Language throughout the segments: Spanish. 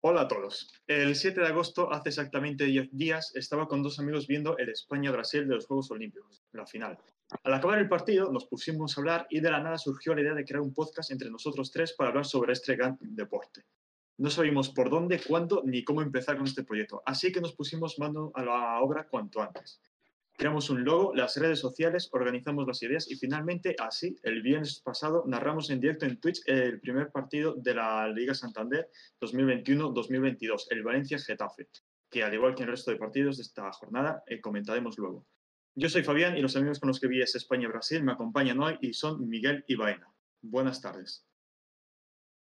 Hola a todos. El 7 de agosto, hace exactamente 10 días, estaba con dos amigos viendo el España-Brasil de los Juegos Olímpicos, la final. Al acabar el partido, nos pusimos a hablar y de la nada surgió la idea de crear un podcast entre nosotros tres para hablar sobre este gran deporte. No sabíamos por dónde, cuándo ni cómo empezar con este proyecto, así que nos pusimos mano a la obra cuanto antes. Creamos un logo, las redes sociales, organizamos las ideas y finalmente, así, el viernes pasado, narramos en directo en Twitch el primer partido de la Liga Santander 2021-2022, el Valencia-Getafe, que al igual que el resto de partidos de esta jornada, eh, comentaremos luego. Yo soy Fabián y los amigos con los que vi es España-Brasil me acompañan hoy y son Miguel y Baena. Buenas tardes.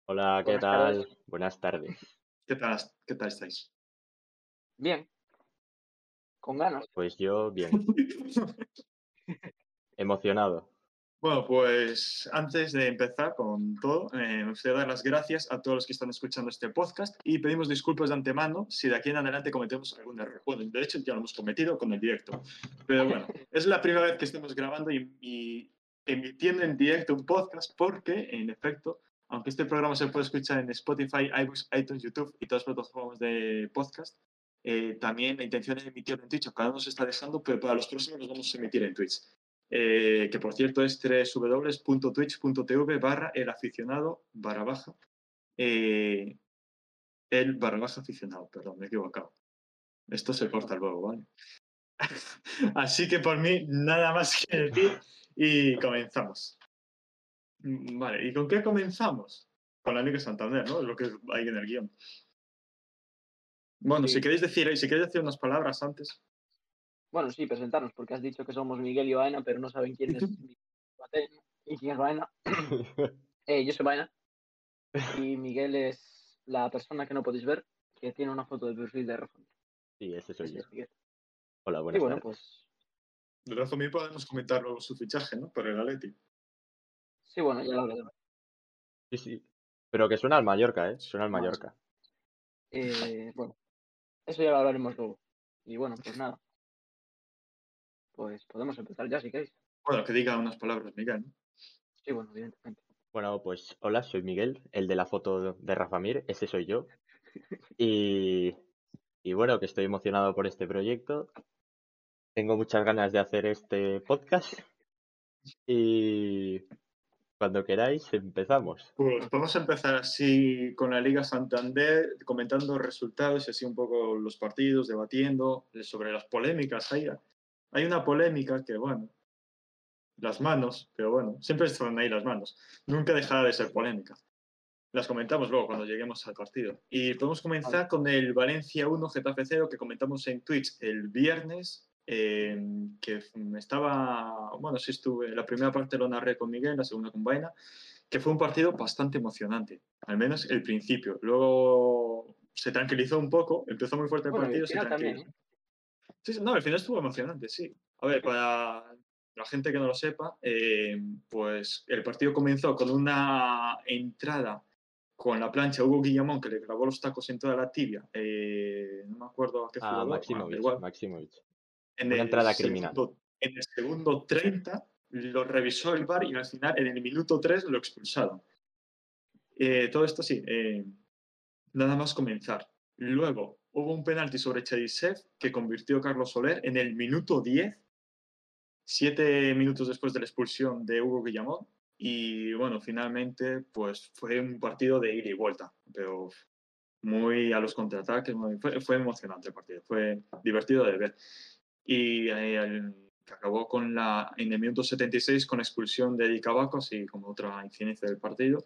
Hola, ¿qué Buenas tal? tardes. Buenas tardes. ¿Qué tal, qué tal estáis? Bien. Con ganas. Pues yo, bien, emocionado. Bueno, pues antes de empezar con todo, eh, me gustaría dar las gracias a todos los que están escuchando este podcast y pedimos disculpas de antemano si de aquí en adelante cometemos algún error. Bueno, de hecho ya lo hemos cometido con el directo, pero bueno, es la primera vez que estamos grabando y, y emitiendo en directo un podcast porque, en efecto, aunque este programa se puede escuchar en Spotify, iBooks, iTunes, YouTube y todas las plataformas de podcast, eh, también la intención es emitirlo en Twitch, aunque ahora nos está dejando, pero para los próximos los vamos a emitir en Twitch. Eh, que por cierto es www.twitch.tv barra el aficionado barra baja eh, el barra baja aficionado, perdón, me he equivocado. Esto se corta luego, ¿vale? Así que por mí nada más que decir y comenzamos. Mm, Vale, ¿y con qué comenzamos? Con la Liga Santander, ¿no? Es lo que hay en el guion. Bueno, Sí. si queréis decir, si queréis decir unas palabras antes. Bueno, sí, presentarnos, porque has dicho que somos Miguel y Baena, pero no saben quién es Miguel y quién es Baena. Eh, yo soy Baena. Y Miguel es la persona que no podéis ver, que tiene una foto de perfil de Rafa. Sí, ese soy Ese yo. es Miguel. Hola, Y buenas bueno, tardes. pues De verdad, mí podemos comentar luego su fichaje, ¿no? Por el Atleti. sí, bueno, ya lo hablaremos. Sí, sí. Pero que suena al Mallorca, ¿eh? Suena al. Mallorca. Eh, bueno, eso ya lo hablaremos luego. Y bueno, pues nada. Pues podemos empezar ya si queréis. Bueno, que diga unas palabras, Miguel. ¿no? Sí, bueno, evidentemente. Bueno, pues hola, soy Miguel, el de la foto de Rafa Mir, ese soy yo. Y, y bueno, que estoy emocionado por este proyecto. Tengo muchas ganas de hacer este podcast. Y cuando queráis, empezamos. Pues vamos a empezar así con la Liga Santander, comentando resultados y así un poco los partidos, debatiendo sobre las polémicas. Hay, hay una polémica que, bueno, las manos, pero bueno, siempre están ahí las manos. Nunca dejará de ser polémica. Las comentamos luego cuando lleguemos al partido. Y podemos comenzar con el Valencia 1, Getafe 0, que comentamos en Twitch el viernes, eh, que estaba, bueno, sí estuve, la primera parte lo narré con Miguel, la segunda con Vaina, que fue un partido bastante emocionante, al menos el principio. Luego se tranquilizó un poco, empezó muy fuerte el Bueno, partido, el se también, tranquilizó. Sí, no, el final estuvo emocionante, sí. A ver, para la gente que no lo sepa, eh, pues el partido comenzó con una entrada con la plancha Hugo Guillamón, que le clavó los tacos en toda la tibia. eh, no me acuerdo a qué A jugador. Maximovic, igual. Maximovic. En Una entrada criminal. segundo- en el segundo 30 lo revisó el VAR y al final en el minuto 3 lo expulsaron. Eh, todo esto sí, eh, nada más comenzar. Luego hubo un penalti sobre Cherisev que convirtió Carlos Soler en el minuto 10, siete minutos después de la expulsión de Hugo Guillamón. Y bueno, finalmente pues fue un partido de ida y vuelta, pero muy a los contraataques, muy- fue, fue emocionante el partido, fue divertido de ver. Y eh, acabó con la, en el minuto 76 con expulsión de Cavacos y como otra incidencia del partido.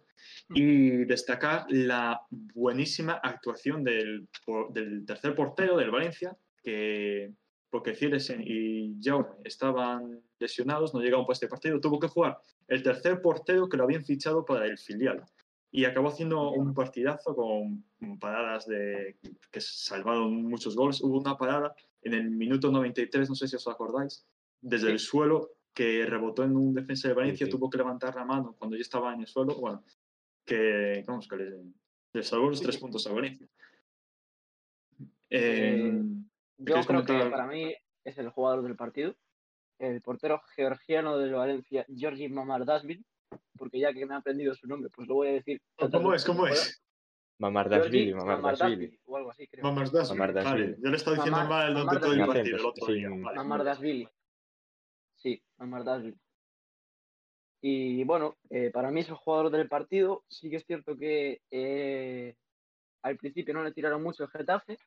Y destacar la buenísima actuación del, del tercer portero del Valencia, que porque Cilesen y Jaume estaban lesionados, no llegaban para este partido, tuvo que jugar el tercer portero que lo habían fichado para el filial. Y acabó haciendo un partidazo con paradas de que salvaron muchos goles. Hubo una parada en el minuto 93, no sé si os acordáis, desde el suelo que rebotó en un defensa de Valencia, sí. tuvo que levantar la mano cuando ya estaba en el suelo. Bueno, que, vamos, que le, le salvó los tres puntos a Valencia. Eh, Eh, Yo creo que para mí es el jugador del partido. El portero georgiano del Valencia, Georgi Mamardashvili, porque ya que me ha aprendido su nombre, pues lo voy a decir. ¿Cómo es? ¿Cómo es? Mamardashvili, Mamardashvili. O algo así, creo. Mamardashvili. Mamardashvili. Vale, yo le estaba diciendo Mamar- mal el nombre todo el partido el otro día. Vale. Mamardashvili. Sí, Mamardashvili. Y bueno, eh, para mí es el jugador del partido. Sí que es cierto que eh, al principio no le tiraron mucho el Getafe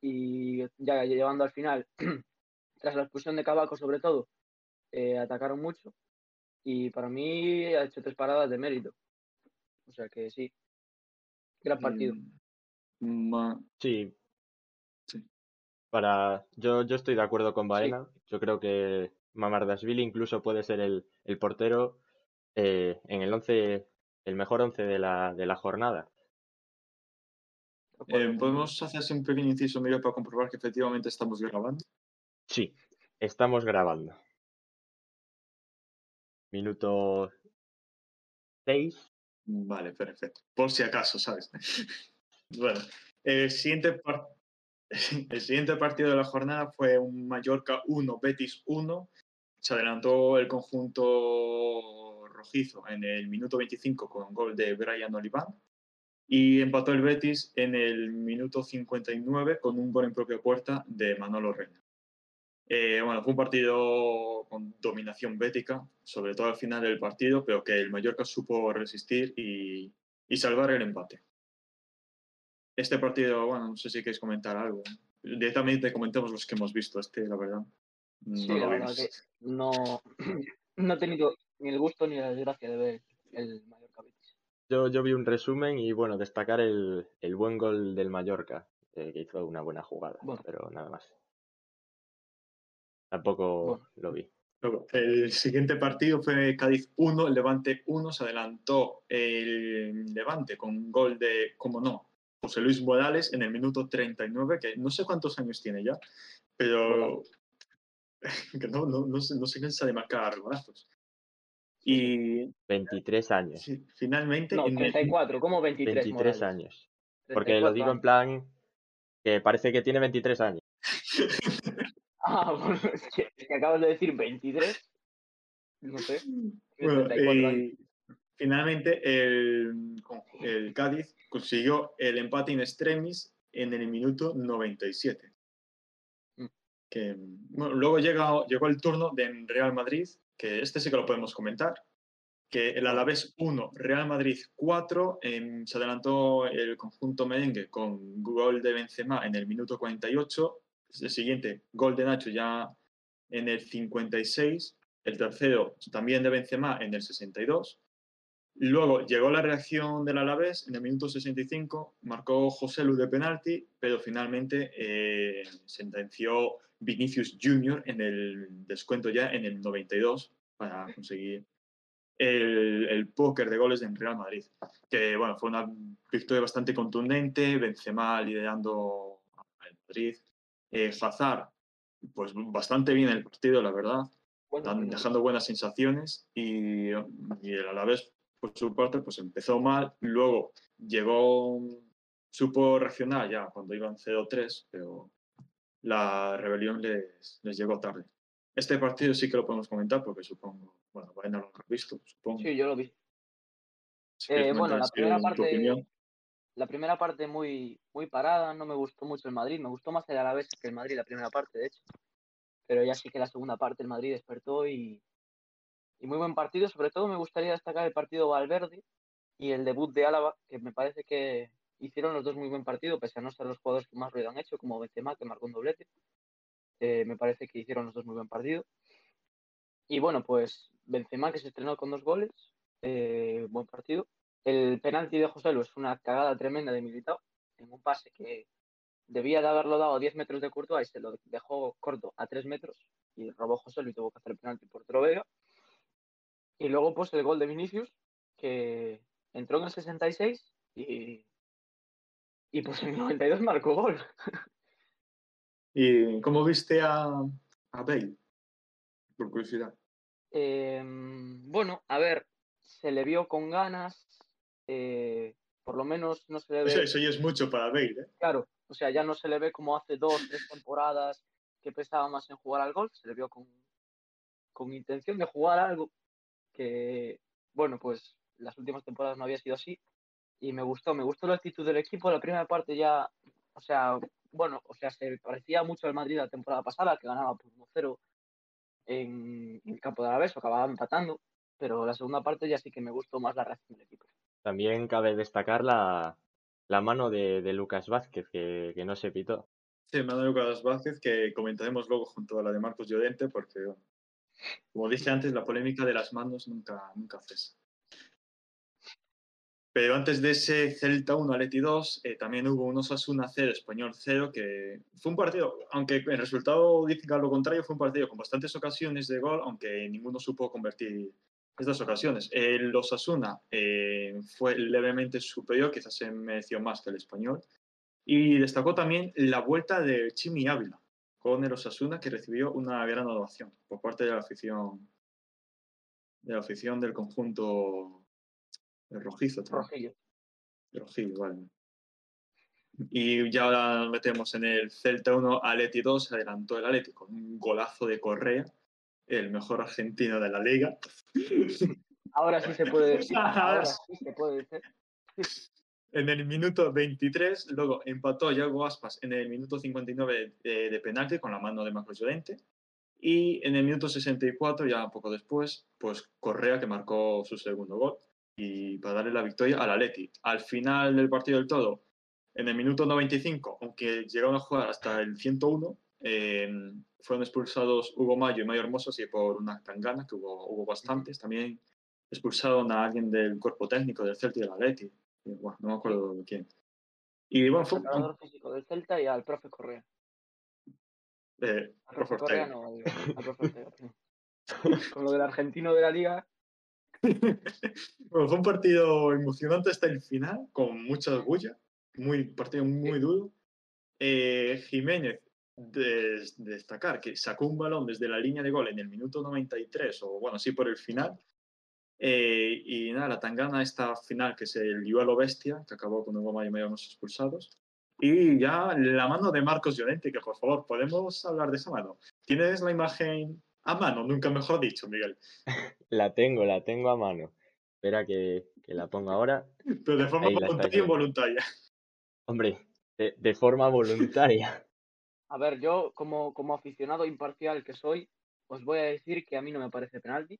y ya llevando al final, tras la expulsión de Cabaco sobre todo, eh, atacaron mucho y para mí ha hecho tres paradas de mérito. O sea que sí, gran partido. Ma- Sí. Sí. Para, yo, yo estoy de acuerdo con Baena. Yo creo que Mamardashvili incluso puede ser el, el portero eh, en el once, el mejor once de la, de la jornada. Eh, ¿Podemos hacer un pequeño inciso, Miguel, para comprobar que efectivamente estamos grabando? Sí, estamos grabando. Minuto 6. Vale, perfecto. Por si acaso, ¿sabes? bueno, el siguiente, el siguiente partido de la jornada fue un Mallorca 1, Betis 1. Se adelantó el conjunto rojizo en el minuto 25 con gol de Brian Oliván. Y empató el Betis en el minuto 59 con un gol en propia puerta de Manolo Reina. Eh, bueno, fue un partido con dominación bética, sobre todo al final del partido, pero que el Mallorca supo resistir y, y salvar el empate. Este partido, bueno, no sé si queréis comentar algo. Directamente comentemos los que hemos visto. Este, la verdad, no Sí, lo la verdad que no, no he tenido ni el gusto ni la desgracia de ver el Mallorca Betis. Yo, yo vi un resumen y bueno, destacar el, el buen gol del Mallorca, eh, que hizo una buena jugada, Bueno. pero nada más. Tampoco Bueno. lo vi. Luego, el siguiente partido fue Cádiz 1, Levante 1. Se adelantó el Levante con un gol de, como no, José Luis Morales en el minuto 39, que no sé cuántos años tiene ya, pero que no, no, no, se, no se cansa de marcar golazos. Y 23 años. sí, finalmente, No, en el- 34, ¿cómo 23? 23 Morales? años. Porque lo 34 digo en plan que parece que tiene 23 años. Ah, bueno, es que, es que acabas de decir 23. No sé. tiene Bueno, 34 años. finalmente el, el Cádiz consiguió el empate in extremis en el minuto 97. Mm. Que, bueno, luego llega, llegó el turno de Real Madrid, que este sí que lo podemos comentar, que el Alavés 1, Real Madrid 4, em, se adelantó el conjunto merengue con gol de Benzema en el minuto 48, el siguiente gol de Nacho ya en el 56, el tercero también de Benzema en el 62. Luego llegó la reacción del Alavés en el minuto 65, marcó José Lu de penalti, pero finalmente eh, sentenció Vinicius Junior en el descuento ya en el 92 para conseguir el, el póker de goles en Real Madrid. Que bueno, fue una victoria bastante contundente, Benzema liderando al Madrid, eh, Hazard, pues bastante bien el partido, la verdad Bueno, dejando buenas sensaciones y, y el Alavés por su parte pues empezó mal luego llegó supo reaccionar ya cuando iban 0-3 pero la rebelión les, les llegó tarde este partido sí que lo podemos comentar porque supongo bueno Baena lo habrá visto supongo Sí, yo lo vi. Eh, bueno, la primera parte. La primera parte muy, muy parada, no me gustó mucho el Madrid, me gustó más el Alavés que el Madrid la primera parte, de hecho. Pero ya sí que la segunda parte el Madrid despertó y, y muy buen partido. Sobre todo me gustaría destacar el partido Valverde y el debut de Álava, que me parece que hicieron los dos muy buen partido, pese a no ser los jugadores que más ruido han hecho, como Benzema, que marcó un doblete. Eh, me parece que hicieron los dos muy buen partido. Y bueno, pues Benzema, que se estrenó con dos goles, eh, buen partido. El penalti de José Lu es una cagada tremenda de Militao, en un pase que debía de haberlo dado a 10 metros de Courtois y se lo dejó corto a 3 metros y robó José Lu y tuvo que hacer el penalti por Vega. Y luego pues el gol de Vinicius, que entró en el 66 y, y pues en el 92 marcó gol. y cómo viste a, a Bale por curiosidad Eh, bueno, a ver, se le vio con ganas, eh, por lo menos no se le ve... eso, eso ya es mucho para Bale ¿eh? Claro, o sea, ya no se le ve como hace dos, tres temporadas que pensaba más en jugar al golf, se le vio con, con intención de jugar algo que, bueno, pues las últimas temporadas no había sido así. y me gustó, me gustó la actitud del equipo. La primera parte ya, o sea, bueno, o sea, se parecía mucho al Madrid la temporada pasada, que ganaba por 1-0 en, el campo de Alavés, acababa empatando, pero la segunda parte ya sí que me gustó más la reacción del equipo. También cabe destacar la, la mano de, de Lucas Vázquez, que, que no se pitó. Sí, mano de Lucas Vázquez, que comentaremos luego junto a la de Marcos Llorente, porque, como dije antes, la polémica de las manos nunca, nunca cesa. Pero antes de ese Celta 1 Aleti 2, eh, también hubo un Osasuna 0, Español 0, que fue un partido, aunque el resultado diga lo contrario, fue un partido con bastantes ocasiones de gol, aunque ninguno supo convertir estas ocasiones. El Osasuna eh, fue levemente superior, quizás se mereció más que el Español, y destacó también la vuelta de Chimi Ávila con el Osasuna, que recibió una gran ovación por parte de la afición, de la afición del conjunto rojizo. Rojillo. Rojillo, vale. Y ya ahora nos metemos en el Celta 1, Aleti 2, se adelantó el Aleti con un golazo de Correa, el mejor argentino de la liga. Ahora sí se puede decir. Ahora sí se puede decir. En el minuto 23, luego empató Yago Aspas en el minuto 59 de, de penalti con la mano de Marcos Llorente. Y en el minuto 64, ya poco después, pues Correa que marcó su segundo gol y para darle la victoria al Atleti. Al final del partido del todo, en el minuto 95, aunque llegaron a jugar hasta el 101, eh, fueron expulsados Hugo Mayo y Mayo Hermoso, así por una tangana, que hubo, hubo bastantes. También expulsaron a alguien del cuerpo técnico del Celta y del Atleti. Bueno, no me acuerdo de quién. Y bueno, fue. Al físico del Celta y al profe Correa. Eh, al profe Correa no, al profe Ortega. Con lo del argentino de la liga. bueno, fue un partido emocionante hasta el final, con mucha bulla. Muy, partido muy duro. Eh, Jiménez, de, de destacar que sacó un balón desde la línea de gol en el minuto 93, o bueno, sí por el final, eh, y nada, la Tangana, esta final que se lió a lo bestia, que acabó con un goma y medio unos expulsados. Y ya la mano de Marcos Llorente, que por favor, podemos hablar de esa mano. ¿Tienes la imagen a mano? Nunca mejor dicho, Miguel. La tengo, la tengo a mano. Espera que, que la ponga ahora. Pero de forma voluntaria involuntaria. Hombre, de, de, forma voluntaria. A ver, yo como, como aficionado imparcial que soy, os voy a decir que a mí no me parece penalti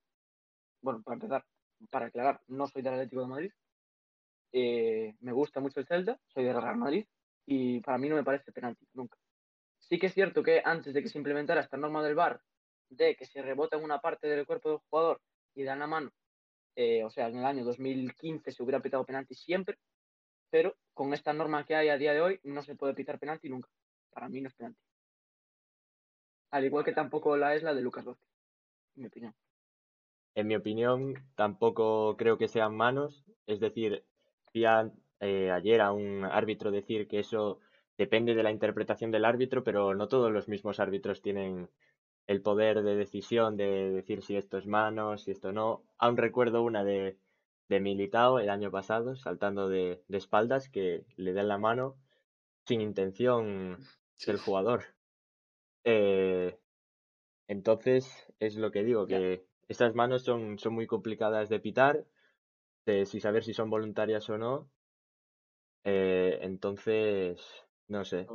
bueno, para empezar, para aclarar, no soy del Atlético de Madrid. Eh, me gusta mucho el Celta, soy del Real Madrid y para mí no me parece penalti, nunca. Sí que es cierto que antes de que se implementara esta norma del VAR, de que se rebota en una parte del cuerpo del jugador y dan la mano, eh, o sea, en el año 2015 se hubiera pitado penalti siempre, pero con esta norma que hay a día de hoy no se puede pitar penalti nunca. Para mí no es penalti. Al igual que tampoco la es la de Lucas Vázquez, en mi opinión. En mi opinión, tampoco creo que sean manos. Es decir, vi eh, ayer a un árbitro decir que eso depende de la interpretación del árbitro, pero no todos los mismos árbitros tienen el poder de decisión de decir si esto es manos, si esto no. Aún recuerdo una de, de Militao el año pasado, saltando de, de espaldas, que le dan la mano sin intención del jugador. Eh, entonces, es lo que digo, que estas manos son, son muy complicadas de pitar, de si saber si son voluntarias o no. Eh, entonces, no sé.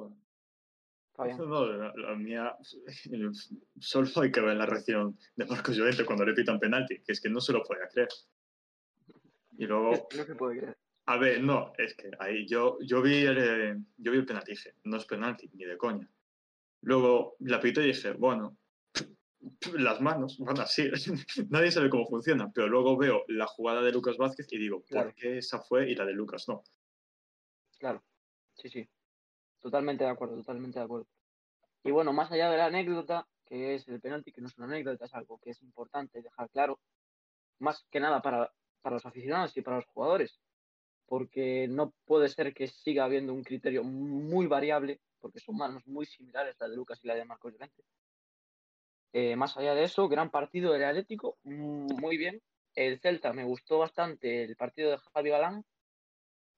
No, la, mía, solo hay que ver la reacción de Marcos Llorente cuando le pitan penalti, que es que no se lo puede creer. Y luego. No se puede creer. A ver, no, es que ahí yo, yo, vi, el, yo vi el penalti dije, no es penalti, ni de coña. Luego la pito y dije, bueno, las manos van así. Nadie sabe cómo funciona, pero luego veo la jugada de Lucas Vázquez y digo, claro. ¿por qué esa fue y la de Lucas no? Claro, sí, sí. Totalmente de acuerdo, totalmente de acuerdo. Y bueno, más allá de la anécdota, que es el penalti, que no es una anécdota, es algo que es importante dejar claro, más que nada para, para los aficionados y para los jugadores, porque no puede ser que siga habiendo un criterio muy variable, porque son manos muy similares, la de Lucas y la de Marcos Llorente, eh, más allá de eso, gran partido del Atlético, mm, muy bien. El Celta me gustó bastante el partido de Javi Galán.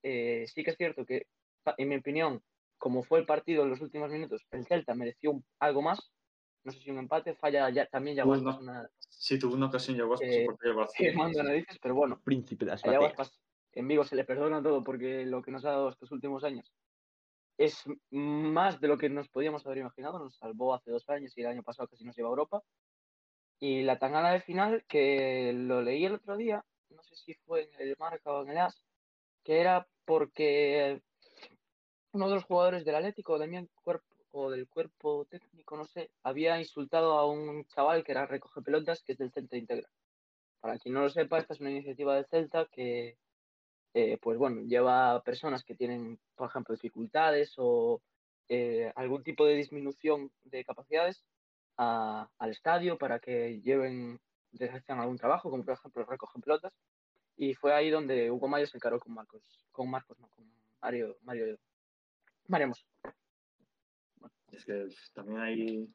Eh, sí que es cierto que, en mi opinión, como fue el partido en los últimos minutos, el Celta mereció un, algo más. No sé si un empate, falla ya, también ya una, Sí, tuvo una ocasión ya eh, mando narices, pero bueno. Príncipe de que en Vigo se le perdona todo porque lo que nos ha dado estos últimos años es más de lo que nos podíamos haber imaginado. Nos salvó hace dos años y el año pasado casi nos lleva a Europa. Y la tangana de final, que lo leí el otro día, no sé si fue en el Marca o en el As, que era porque uno de los jugadores del Atlético, Damián Cuerpo, o del cuerpo técnico, no sé, había insultado a un chaval que era recoge pelotas, que es del Celta Integra. Para quien no lo sepa, esta es una iniciativa del Celta que, eh, pues bueno, lleva a personas que tienen, por ejemplo, dificultades o eh, algún tipo de disminución de capacidades al estadio para que lleven, ejercen algún trabajo, como por ejemplo recogen pelotas. Y fue ahí donde Hugo Mayo se encaró con Marcos, con Marcos, no, con Mario, Mario, Mario Es que también hay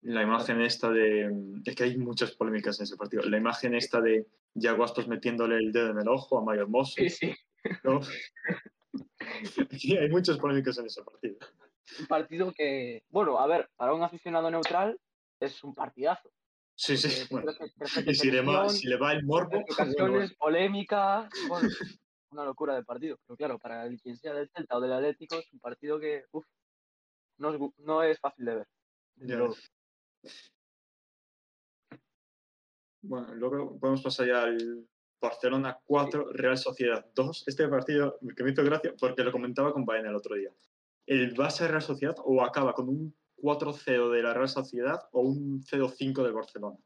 la imagen esta de. Es que hay muchas polémicas en ese partido. La imagen esta de Yaguastos metiéndole el dedo en el ojo a Mario Hermoso. Sí, sí. hay muchas polémicas en ese partido. Un partido que, bueno, a ver, para un aficionado neutral es un partidazo. Sí, sí. Bueno. Y si le, va, si le, va, el morbo. Ocasiones, polémica. Bueno, una locura de partido. Pero claro, para el quien sea del Celta o del Atlético, es un partido que, uff, no, es, no es fácil de ver. Bueno, luego podemos pasar ya al Barcelona 4, Real Sociedad 2. Este partido que me hizo gracia porque lo comentaba con Baena el otro día. ¿El Barça Real Sociedad o acaba con un 4-0 de la Real Sociedad o un 0-5 del Barcelona?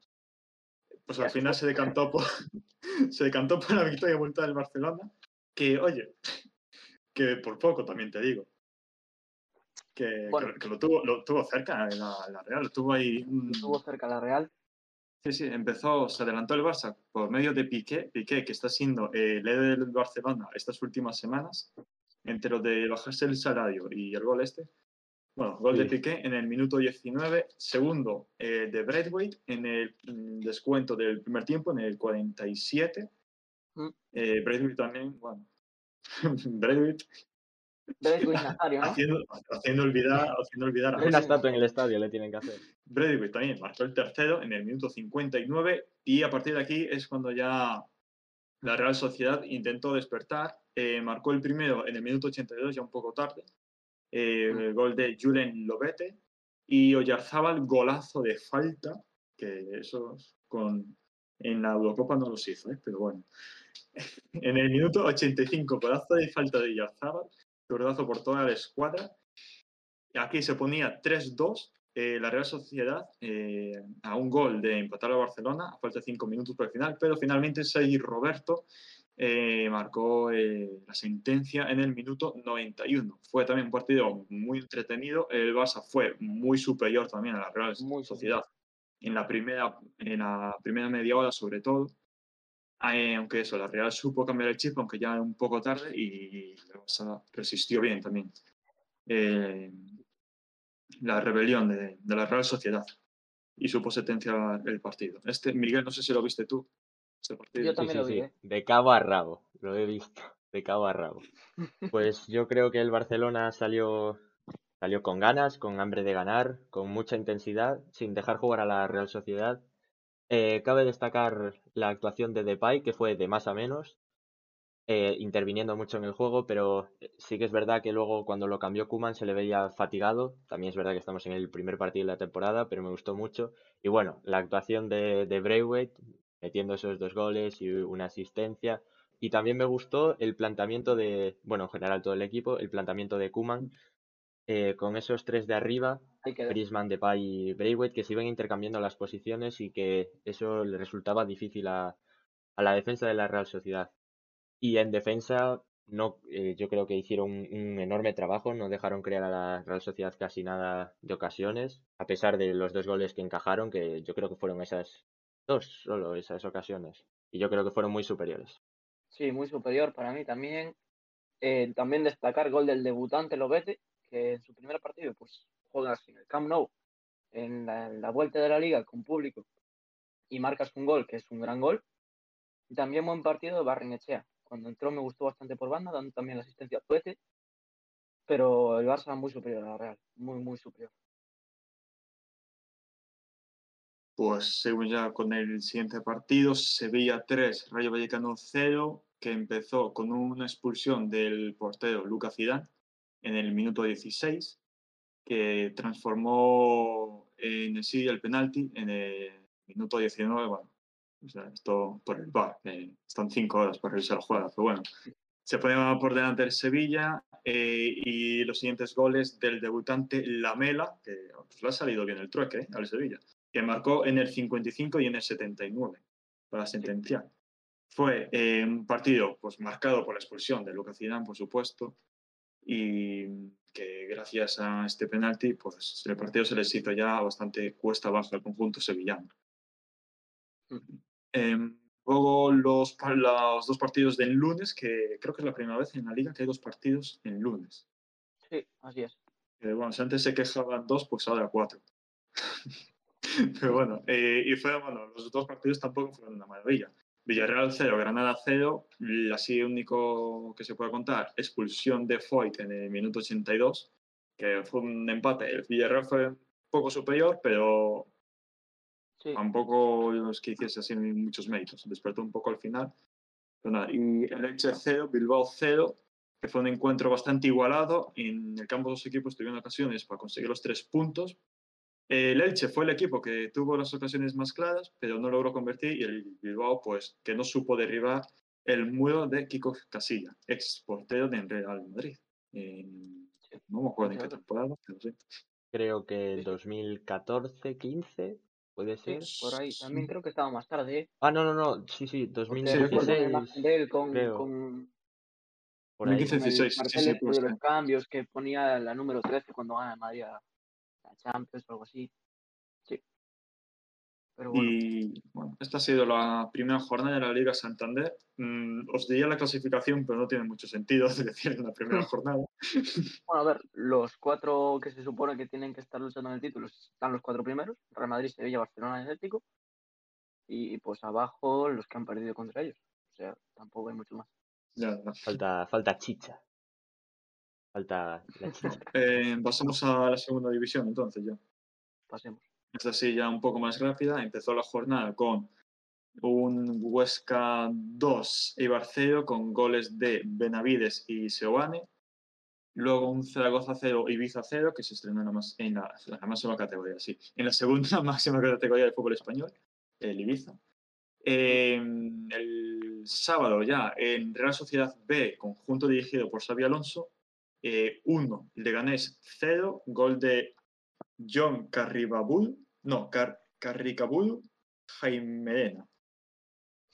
Pues al final se decantó por, se decantó por la victoria vuelta del Barcelona, que oye, que por poco también te digo. Que, que, lo, tuvo, lo tuvo cerca la, la Real, lo tuvo ahí. Lo tuvo cerca la Real. Sí, sí, empezó, se adelantó el Barça por medio de Piqué, Piqué que está siendo el líder del Barcelona estas últimas semanas, entre lo de bajarse el salario y el gol este. Bueno, gol de Piqué en el minuto 19, segundo eh, de Braithwaite en el mm, descuento del primer tiempo, en el 47. Mm. Eh, Braithwaite también, bueno, Braithwaite Haciendo, haciendo, olvidar, haciendo olvidar a Una estatua en el estadio le tienen que hacer. Bradley también marcó el tercero en el minuto 59 y a partir de aquí es cuando ya la Real Sociedad intentó despertar. Eh, marcó el primero en el minuto 82, ya un poco tarde. Eh, mm. el gol de Julen Lobete y Oyarzábal, golazo de falta, que eso con, en la Eurocopa no los hizo, ¿eh? pero bueno. En el minuto 85, golazo de falta de Oyarzábal zurdazo por toda la escuadra. Aquí se ponía 3-2 eh, la Real Sociedad eh, a un gol de empatar a Barcelona, a falta de 5 minutos para el final, pero finalmente Sergi Roberto eh, marcó la sentencia en el minuto 91. Fue también un partido muy entretenido. El Barça fue muy superior también a la Real Sociedad en la primera, en la primera media hora, sobre todo. Eh, aunque eso, la Real supo cambiar el chip, aunque ya un poco tarde, y resistió bien también. Eh, la rebelión de, la Real Sociedad y supo sentenciar el partido. Este, Miguel, no sé si lo viste tú. Este yo también lo vi. ¿eh? De cabo a rabo, lo he visto, de cabo a rabo. Pues yo creo que el Barcelona salió, salió con ganas, con hambre de ganar, con mucha intensidad, sin dejar jugar a la Real Sociedad eh, cabe destacar la actuación de Depay, que fue de más a menos, eh, interviniendo mucho en el juego, pero eh, sí que es verdad que luego cuando lo cambió Kuman se le veía fatigado. También es verdad que estamos en el primer partido de la temporada, pero me gustó mucho. Y bueno, la actuación de, de metiendo esos dos goles y una asistencia. Y también me gustó el planteamiento de, bueno, en general todo el equipo, el planteamiento de Kuman, eh, con esos tres de arriba, Griezmann, Depay y Braithwaite, que se iban intercambiando las posiciones y que eso le resultaba difícil a, la defensa de la Real Sociedad. Y en defensa, no, eh, yo creo que hicieron un, enorme trabajo, no dejaron crear a la Real Sociedad casi nada de ocasiones, a pesar de los dos goles que encajaron, que yo creo que fueron esas dos solo esas ocasiones. Y yo creo que fueron muy superiores. Sí, muy superior para mí también. Eh, también destacar gol del debutante Lobete, que en su primer partido pues juegas en el Camp Nou, en la, vuelta de la liga con público y marcas un gol, que es un gran gol. Y también buen partido de Barrinechea. Cuando entró me gustó bastante por banda, dando también la asistencia a Tuete. Pero el Barça muy superior a la Real, muy, muy superior. Pues según ya con el siguiente partido, Sevilla 3, Rayo Vallecano 0. que empezó con una expulsión del portero Lucas Zidane en el minuto 16, que transformó en sí el penalti en el minuto 19. Bueno, o sea, esto por el bar, están cinco horas por revisar la jugada, pero bueno, se ponía por delante el Sevilla eh, y los siguientes goles del debutante Lamela, que pues, le ha salido bien el trueque eh, al Sevilla, que marcó en el 55 y en el 79 para sentenciar. Fue eh, un partido pues, marcado por la expulsión de Lucas Zidane, por supuesto, y que gracias a este penalti, pues el partido se les hizo ya bastante cuesta abajo al conjunto sevillano. Em, luego los, los dos partidos del lunes, que creo que es la primera vez en la liga que hay dos partidos en lunes. Sí, así es. bueno, si antes se quejaban dos, pues ahora cuatro. Pero bueno, eh, y fue, bueno, los dos partidos tampoco fueron una maravilla. Villarreal 0, Granada 0, así único que se puede contar, expulsión de Foyt en el minuto 82, que fue un empate. El Villarreal fue un poco superior, pero tampoco los que hiciese así muchos méritos. Despertó un poco al final. Y el Elche 0, Bilbao 0, que fue un encuentro bastante igualado. En el campo los equipos tuvieron ocasiones para conseguir los tres puntos, el Elche fue el equipo que tuvo las ocasiones más claras, pero no logró convertir y el Bilbao, pues, que no supo derribar el muro de Kiko Casilla, ex portero de Real Madrid. no me acuerdo en qué temporada, pero sí. Creo que 2014-15, puede ser. por ahí. También creo que estaba más tarde. ¿eh? Ah, no, no, no. Sí, sí, 2016. De él con, con... Por ahí. 2016, sí, sí, pues, los cambios que ponía la número 13 cuando gana Madrid Champions o algo así. Sí. Pero bueno. Y bueno, esta ha sido la primera jornada de la Liga Santander. Mm, os diría la clasificación, pero no tiene mucho sentido decir en la primera jornada. Bueno, a ver, los cuatro que se supone que tienen que estar luchando en el título están los cuatro primeros: Real Madrid, Sevilla, Barcelona y Atlético. Y pues abajo los que han perdido contra ellos. O sea, tampoco hay mucho más. Falta, falta chicha. Falta la eh, pasemos a la segunda división entonces ya. Pasemos. Es así ya un poco más rápida. Empezó la jornada con un Huesca 2 y 0 con goles de Benavides y Seoane. Luego un Zaragoza 0 Ibiza 0 que se estrenó en la, máxima categoría, sí. En la segunda máxima categoría del fútbol español, el Ibiza. Em, el sábado ya en Real Sociedad B, conjunto dirigido por Xavi Alonso, 1, eh, Leganés 0, gol de John Carribabul, no, Car Carricabul, Jaime Medena.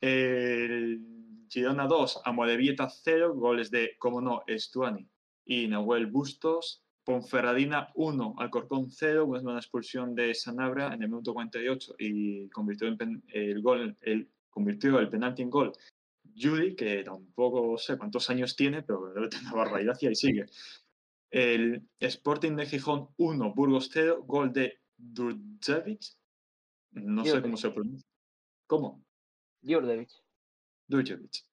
El Girona 2, Amorebieta 0, goles de, como no, Estuani y Nahuel Bustos. Ponferradina 1, Alcorcón 0, una expulsión de Sanabra en el minuto 48 y convirtió el gol, el, convirtió el penalti en gol Judy, que tampoco sé cuántos años tiene, pero debe tener barbaridad y ahí sigue. El Sporting de Gijón 1, Burgos 0, gol de Durdjevic. No sé cómo se pronuncia. ¿Cómo? Djurjevic. Djurjevic.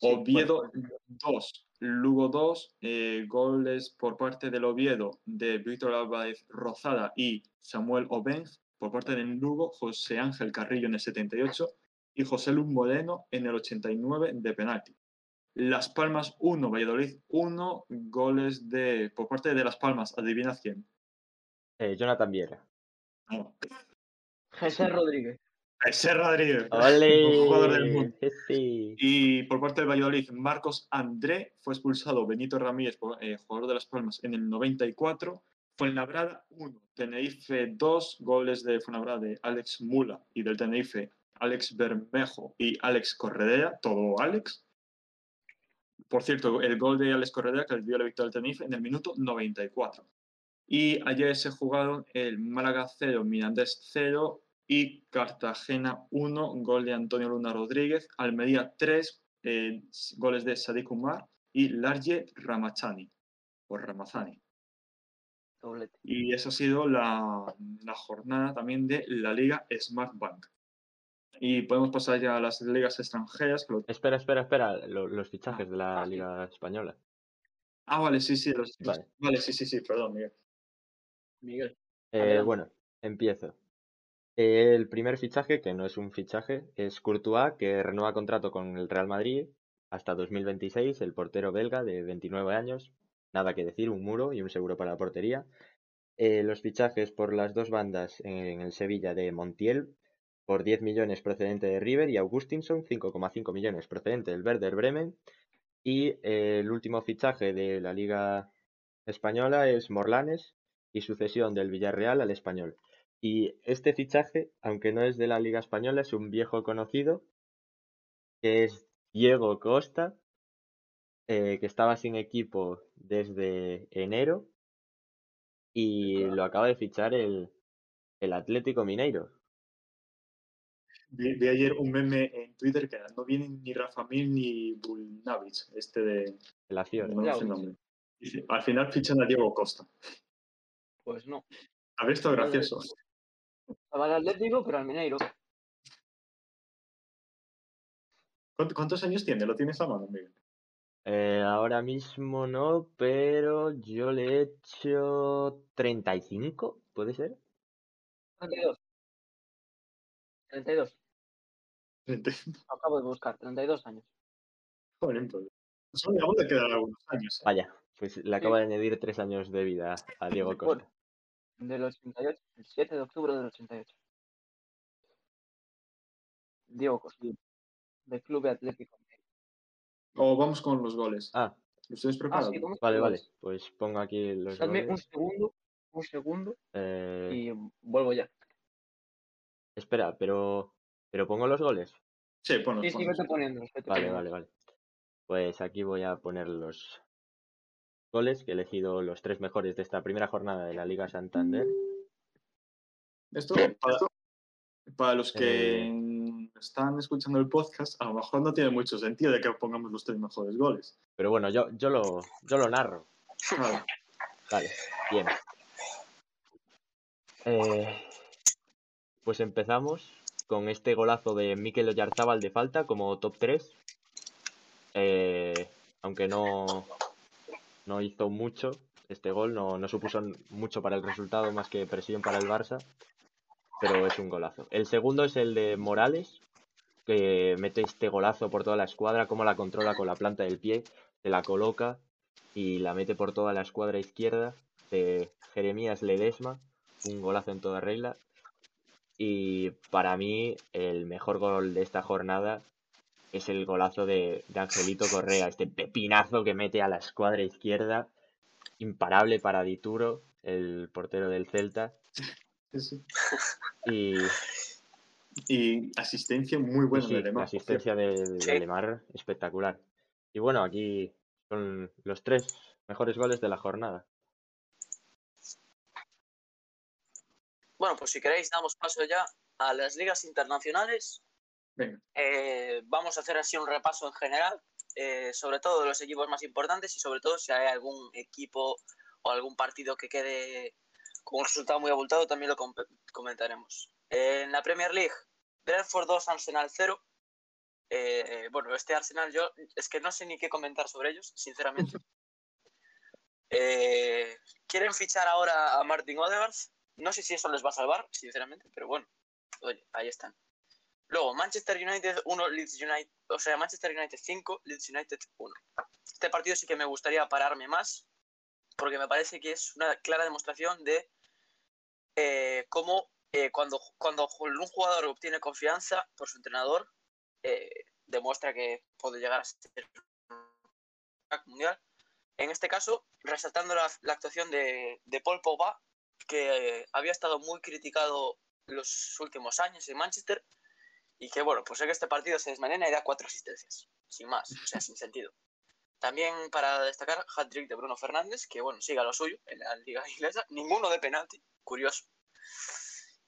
Oviedo 2, Lugo 2, eh, goles por parte del Oviedo de Víctor Álvarez Rozada y Samuel Obenz, por parte del Lugo, José Ángel Carrillo en el 78 y José Luis Moreno en el 89 de penalti. Las Palmas 1, Valladolid 1, goles de por parte de Las Palmas, adivina quién. Eh, Jonathan Viera. No. José Rodríguez. José Rodríguez, jugador del mundo. Y por parte del Valladolid, Marcos André fue expulsado Benito Ramírez, eh, jugador de Las Palmas, en el 94. Fuenlabrada 1, Tenerife 2, goles de Fuenlabrada de Alex Mula y del Tenerife Alex Bermejo y Alex Corredera, todo Alex. Por cierto, el gol de Alex Corredera que les dio la victoria al Tenerife en el minuto 94. Y ayer se jugaron el Málaga 0, Mirandés 0 y Cartagena 1, gol de Antonio Luna Rodríguez, Almería 3, eh, goles de Sadik Umar y Large Ramachani, o Ramazani. Y esa ha sido la, la, jornada también de la Liga Smart Bank. Y podemos pasar ya a las ligas extranjeras. Espera, espera, espera. Los, fichajes de la Liga Española. Ah, vale, sí, sí. vale. sí, sí, sí. Perdón, Miguel. Miguel. Eh, bueno, empiezo. El primer fichaje, que no es un fichaje, es Courtois, que renueva contrato con el Real Madrid hasta 2026, el portero belga de 29 años. Nada que decir, un muro y un seguro para la portería. Eh, los fichajes por las dos bandas en el Sevilla de Montiel, por 10 millones procedente de River y Augustinson, 5,5 millones procedente del Werder Bremen. Y eh, el último fichaje de la Liga Española es Morlanes y sucesión del Villarreal al Español. Y este fichaje, aunque no es de la Liga Española, es un viejo conocido, que es Diego Costa, eh, que estaba sin equipo desde enero y lo acaba de fichar el, el Atlético Mineiro. Vi, vi ayer un meme en Twitter que no viene ni Rafa Mir ni Bulnavic, este de... La Fiore. no sé el nombre. Dice, al final fichan a Diego Costa. Pues no. A ver, esto Vale. gracioso. Estaba el Atlético, pero al Mineiro. ¿Cuánto- ¿Cuántos años tiene? ¿Lo tienes a mano, Miguel? Eh, ahora mismo no, pero yo le he hecho 35, ¿puede ser? 32. 32. Lo acabo de buscar. 32 años. Joder, pues. Solo aún le quedan algunos años. ¿eh? Vaya, pues le acaba de añadir tres años de vida a Diego Bueno. Costa. Del 88. El 7 de octubre del 88. Diego Costa. Del Club Atlético. O vamos con los goles. Ah, ¿Ustedes Ah, preparados? sí, vamos vale, vale. Pues pongo aquí los Dadme un goles. segundo. Un segundo. Eh, Y vuelvo ya. Espera, pero pero pongo los goles. Sí, ponlos, Sí, sí, ponlos. vete vete Vale, vale, vale. Pues aquí voy a poner los goles que he elegido los tres mejores de esta primera jornada de la Liga Santander. Esto, para, para los que Eh. están escuchando el podcast, a lo mejor no tiene mucho sentido de que pongamos los tres mejores goles. Pero bueno, yo, yo lo yo lo narro. Claro. Vale, bien. Eh, pues empezamos con este golazo de Mikel Oyarzábal de falta como top 3. Eh, aunque no, no hizo mucho este gol, no, no supuso mucho para el resultado más que presión para el Barça, pero es un golazo. El segundo es el de Morales, que mete este golazo por toda la escuadra, como la controla con la planta del pie, se la coloca y la mete por toda la escuadra izquierda de Jeremías Ledesma, un golazo en toda regla. Y para mí el mejor gol de esta jornada es el golazo de, de Angelito Correa, este pepinazo que mete a la escuadra izquierda, imparable para Dituro, el portero del Celta. Sí, sí. Y, Y asistencia muy buena sí, de la Lemar. asistencia de, de Sí. Lemar espectacular. Y bueno, aquí son los tres mejores goles de la jornada. Bueno, pues si queréis damos paso ya a las ligas internacionales. Venga. Eh, vamos a hacer así un repaso en general, eh, sobre todo de los equipos más importantes y sobre todo si hay algún equipo o algún partido que quede con un resultado muy abultado, también lo com- comentaremos. Eh, en la Premier League, Brentford 2, Arsenal 0. Eh, bueno, este Arsenal yo es que no sé ni qué comentar sobre ellos, sinceramente. Eh, quieren fichar ahora a Martin Odegaard. No sé si eso les va a salvar, sinceramente, pero bueno, oye, ahí están. Luego, Manchester United 1, Leeds United, o sea, Manchester United 5, Leeds United 1. Este partido sí que me gustaría pararme más, porque me parece que es una clara demostración de eh, cómo eh, cuando, cuando un jugador obtiene confianza por su entrenador, eh, demuestra que puede llegar a ser mundial. En este caso, resaltando la, la actuación de, de Paul Pogba, que había estado muy criticado los últimos años en Manchester y que, bueno, pues en este partido se desmanena y da cuatro asistencias, sin más, o sea, sin sentido. También para destacar, hat-trick de Bruno Fernández, que, bueno, siga lo suyo en la liga inglesa, ninguno de penalti, curioso.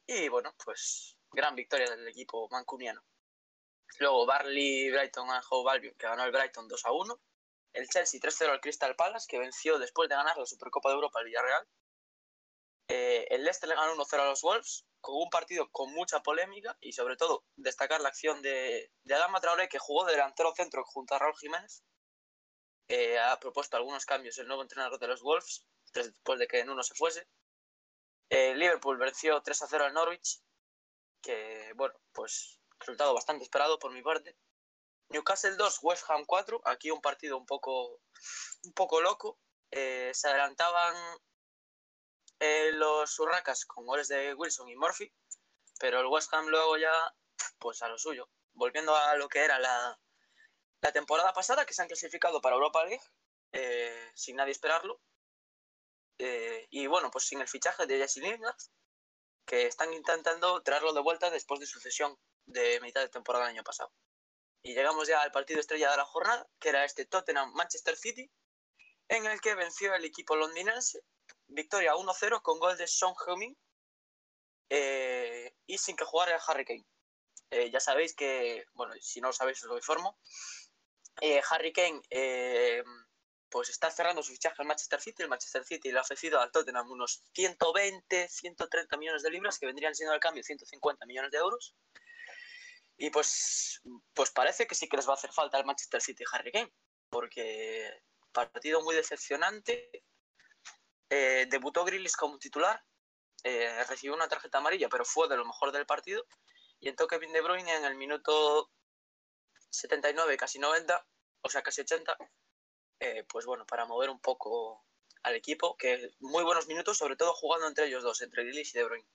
Y, bueno, pues gran victoria del equipo mancuniano. Luego, Barley, Brighton and Hove que ganó el Brighton 2 a 1. El Chelsea 3-0 al Crystal Palace, que venció después de ganar la Supercopa de Europa al Villarreal. Eh, el Leicester le ganó 1-0 a los Wolves, con un partido con mucha polémica y sobre todo destacar la acción de, de Adama Traoré, que jugó de delantero centro junto a Raúl Jiménez. Eh, ha propuesto algunos cambios el nuevo entrenador de los Wolves, después de que en uno se fuese. Eh, Liverpool venció 3-0 al Norwich. que, bueno, pues resultado bastante esperado por mi parte. Newcastle 2, West Ham 4, aquí un partido un poco, un poco loco. Eh, se adelantaban eh, los Urracas con goles de Wilson y Murphy, pero el West Ham luego ya, pues a lo suyo. Volviendo a lo que era la, la temporada pasada, que se han clasificado para Europa League, eh, sin nadie esperarlo. Eh, y bueno, pues sin el fichaje de Jesse Lingard, que están intentando traerlo de vuelta después de su cesión de mitad de temporada del año pasado. Y llegamos ya al partido estrella de la jornada, que era este Tottenham-Manchester City, en el que venció el equipo londinense, victoria 1-0 con gol de Son Heung-min eh, y sin que jugara Harry Kane. Eh, ya sabéis que, bueno, si no lo sabéis os lo informo, eh, Harry Kane pues está cerrando su fichaje al Manchester City. El Manchester City le ha ofrecido al Tottenham unos 120, 130 millones de libras, que vendrían siendo al cambio 150 millones de euros. Y pues, pues parece que sí que les va a hacer falta al Manchester City Harry Kane, porque partido muy decepcionante. Eh, debutó Grillis como titular, eh, recibió una tarjeta amarilla, pero fue de lo mejor del partido. Y entró Kevin De Bruyne en el minuto 79, casi 90, o sea, casi 80, eh, pues bueno, para mover un poco al equipo, que muy buenos minutos, sobre todo jugando entre ellos dos, entre Grealish y De Bruyne.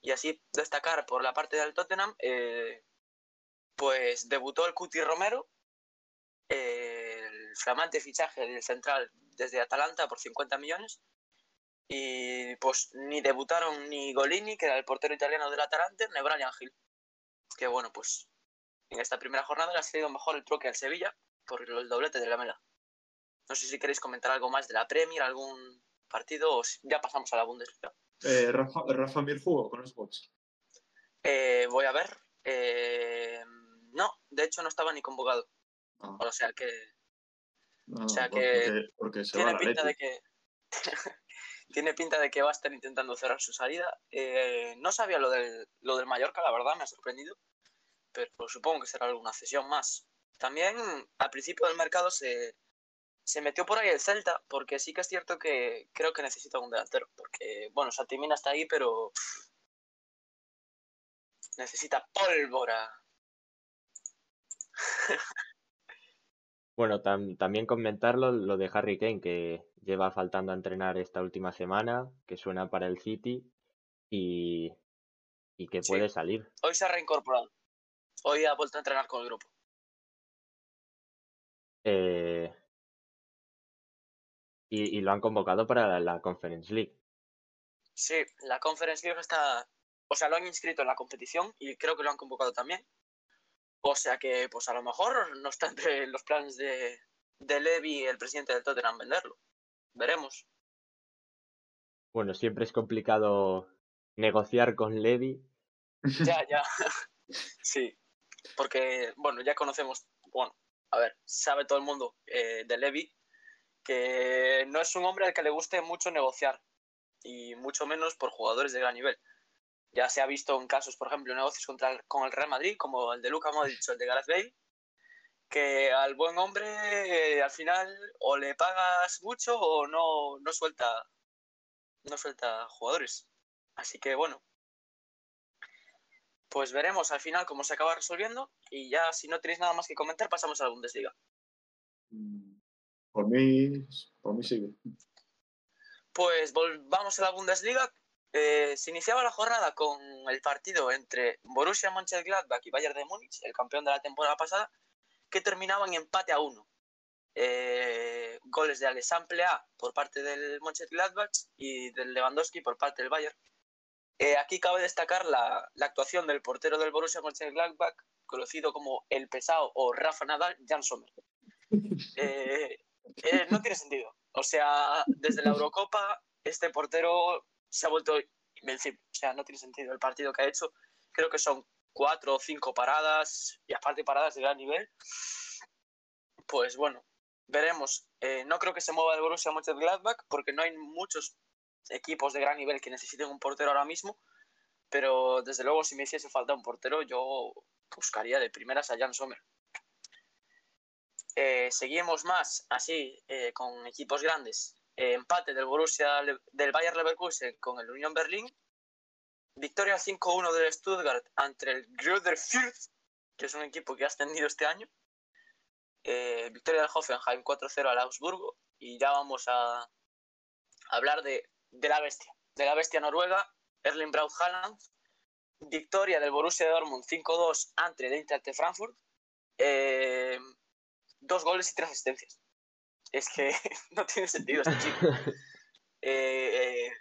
Y así destacar por la parte del Tottenham, pues debutó el Cuti Romero, el flamante fichaje del central desde Atalanta por 50 millones. Y pues ni debutaron ni Golini, que era el portero italiano del Atalanta, ni Brian Hill. Que bueno, pues en esta primera jornada le ha sido mejor el truque al Sevilla por el doblete de la Mela. No sé si queréis comentar algo más de la Premier, algún partido, o ya pasamos a la Bundesliga. Eh, Rafa, Rafa Mir jugó con los bots. Eh, voy a ver. Eh, no, de hecho no estaba ni convocado. Ah. O sea que No, o sea porque- que porque se tiene va pinta de que tiene pinta de que va a estar intentando cerrar su salida. Eh, no sabía lo del, lo del Mallorca, la verdad, me ha sorprendido. Pero supongo que será alguna cesión más. También al principio del mercado se, se metió por ahí el Celta, porque sí que es cierto que creo que necesita un delantero. Porque, bueno, Santimina está ahí, pero necesita pólvora. Bueno, tam- también comentarlo lo de Harry Kane, que lleva faltando a entrenar esta última semana, que suena para el City y, y que Sí. puede salir. Hoy se ha reincorporado. Hoy ha vuelto a entrenar con el grupo. Eh, y, y lo han convocado para la, la Conference League. Sí, la Conference League está. O sea, lo han inscrito en la competición y creo que lo han convocado también. O sea que, pues a lo mejor no está entre los planes de, de Levy, el presidente del Tottenham, venderlo. Veremos. Bueno, siempre es complicado negociar con Levy. Ya, ya. Sí. Porque, bueno, ya conocemos. Bueno, a ver, sabe todo el mundo eh, de Levy que no es un hombre al que le guste mucho negociar. Y mucho menos por jugadores de gran nivel. Ya se ha visto en casos, por ejemplo, negocios contra el- con el Real Madrid, como el de Luka Modric o el de Gareth Bale, que al buen hombre eh, al final o le pagas mucho o no, no suelta no suelta jugadores. Así que bueno, pues veremos al final cómo se acaba resolviendo y ya si no tenéis nada más que comentar pasamos a la Bundesliga. Por mí, por mí sigue. Pues volvamos a la Bundesliga. Eh, se iniciaba la jornada con el partido entre Borussia Mönchengladbach y Bayern de Múnich, el campeón de la temporada pasada, que terminaban empate a uno. Eh, goles de Alexandre A por parte del Mönchengladbach y del Lewandowski por parte del Bayern. Eh, aquí cabe destacar la, la actuación del portero del Borussia Mönchengladbach, conocido como el pesado o Rafa Nadal, Jan Sommer. Eh, eh, no tiene sentido. O sea, desde la Eurocopa, este portero se ha vuelto invencible. O sea, no tiene sentido el partido que ha hecho. Creo que son cuatro o cinco paradas, y aparte paradas de gran nivel. Pues bueno, veremos. Eh, no creo que se mueva el Borussia Mönchengladbach porque no hay muchos equipos de gran nivel que necesiten un portero ahora mismo. Pero desde luego, si me hiciese falta un portero, yo buscaría de primeras a Jan Sommer. Eh, seguimos más así eh, con equipos grandes. Empate del Borussia del Bayer Leverkusen con el Union Berlin victoria 5-1 del Stuttgart ante el Fürth, que es un equipo que ha ascendido este año. Eh, victoria del Hoffenheim 4-0 al Augsburgo. Y ya vamos a hablar de, de la bestia, de la bestia noruega, Erling Braut Haaland. Victoria del Borussia Dortmund 5-2 ante el Eintracht de Frankfurt. Eh, dos goles y tres asistencias. Es que no tiene sentido este chico. Eh, eh,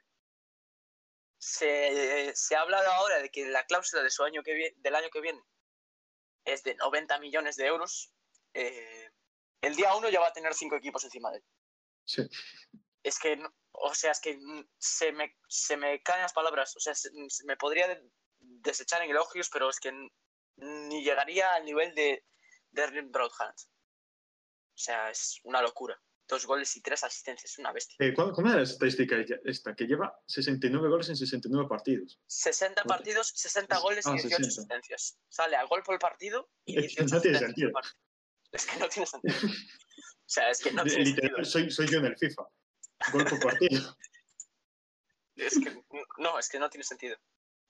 se, se ha hablado ahora de que la cláusula de su año que del año que viene es de 90 millones de euros. Eh, el día uno ya va a tener cinco equipos encima de él. Sí. Es que, o sea, es que se me, se me caen las palabras. O sea, se, se me podría de- desechar en elogios, pero es que ni llegaría al nivel de, de Erling Haaland. O sea, es una locura. Dos goles y tres asistencias, una bestia. Eh, ¿cuál- ¿Cómo era la estadística esta? Que lleva 69 goles en 69 partidos. 60 Joder. partidos, 60 goles y Ah, 18 60. asistencias. Sale al gol por partido y Es que 18 no tiene sentido. Es que no tiene sentido. O sea, es que no tiene Literal, sentido. soy, soy yo en el FIFA. Gol por partido. Es que, no, es que no tiene sentido.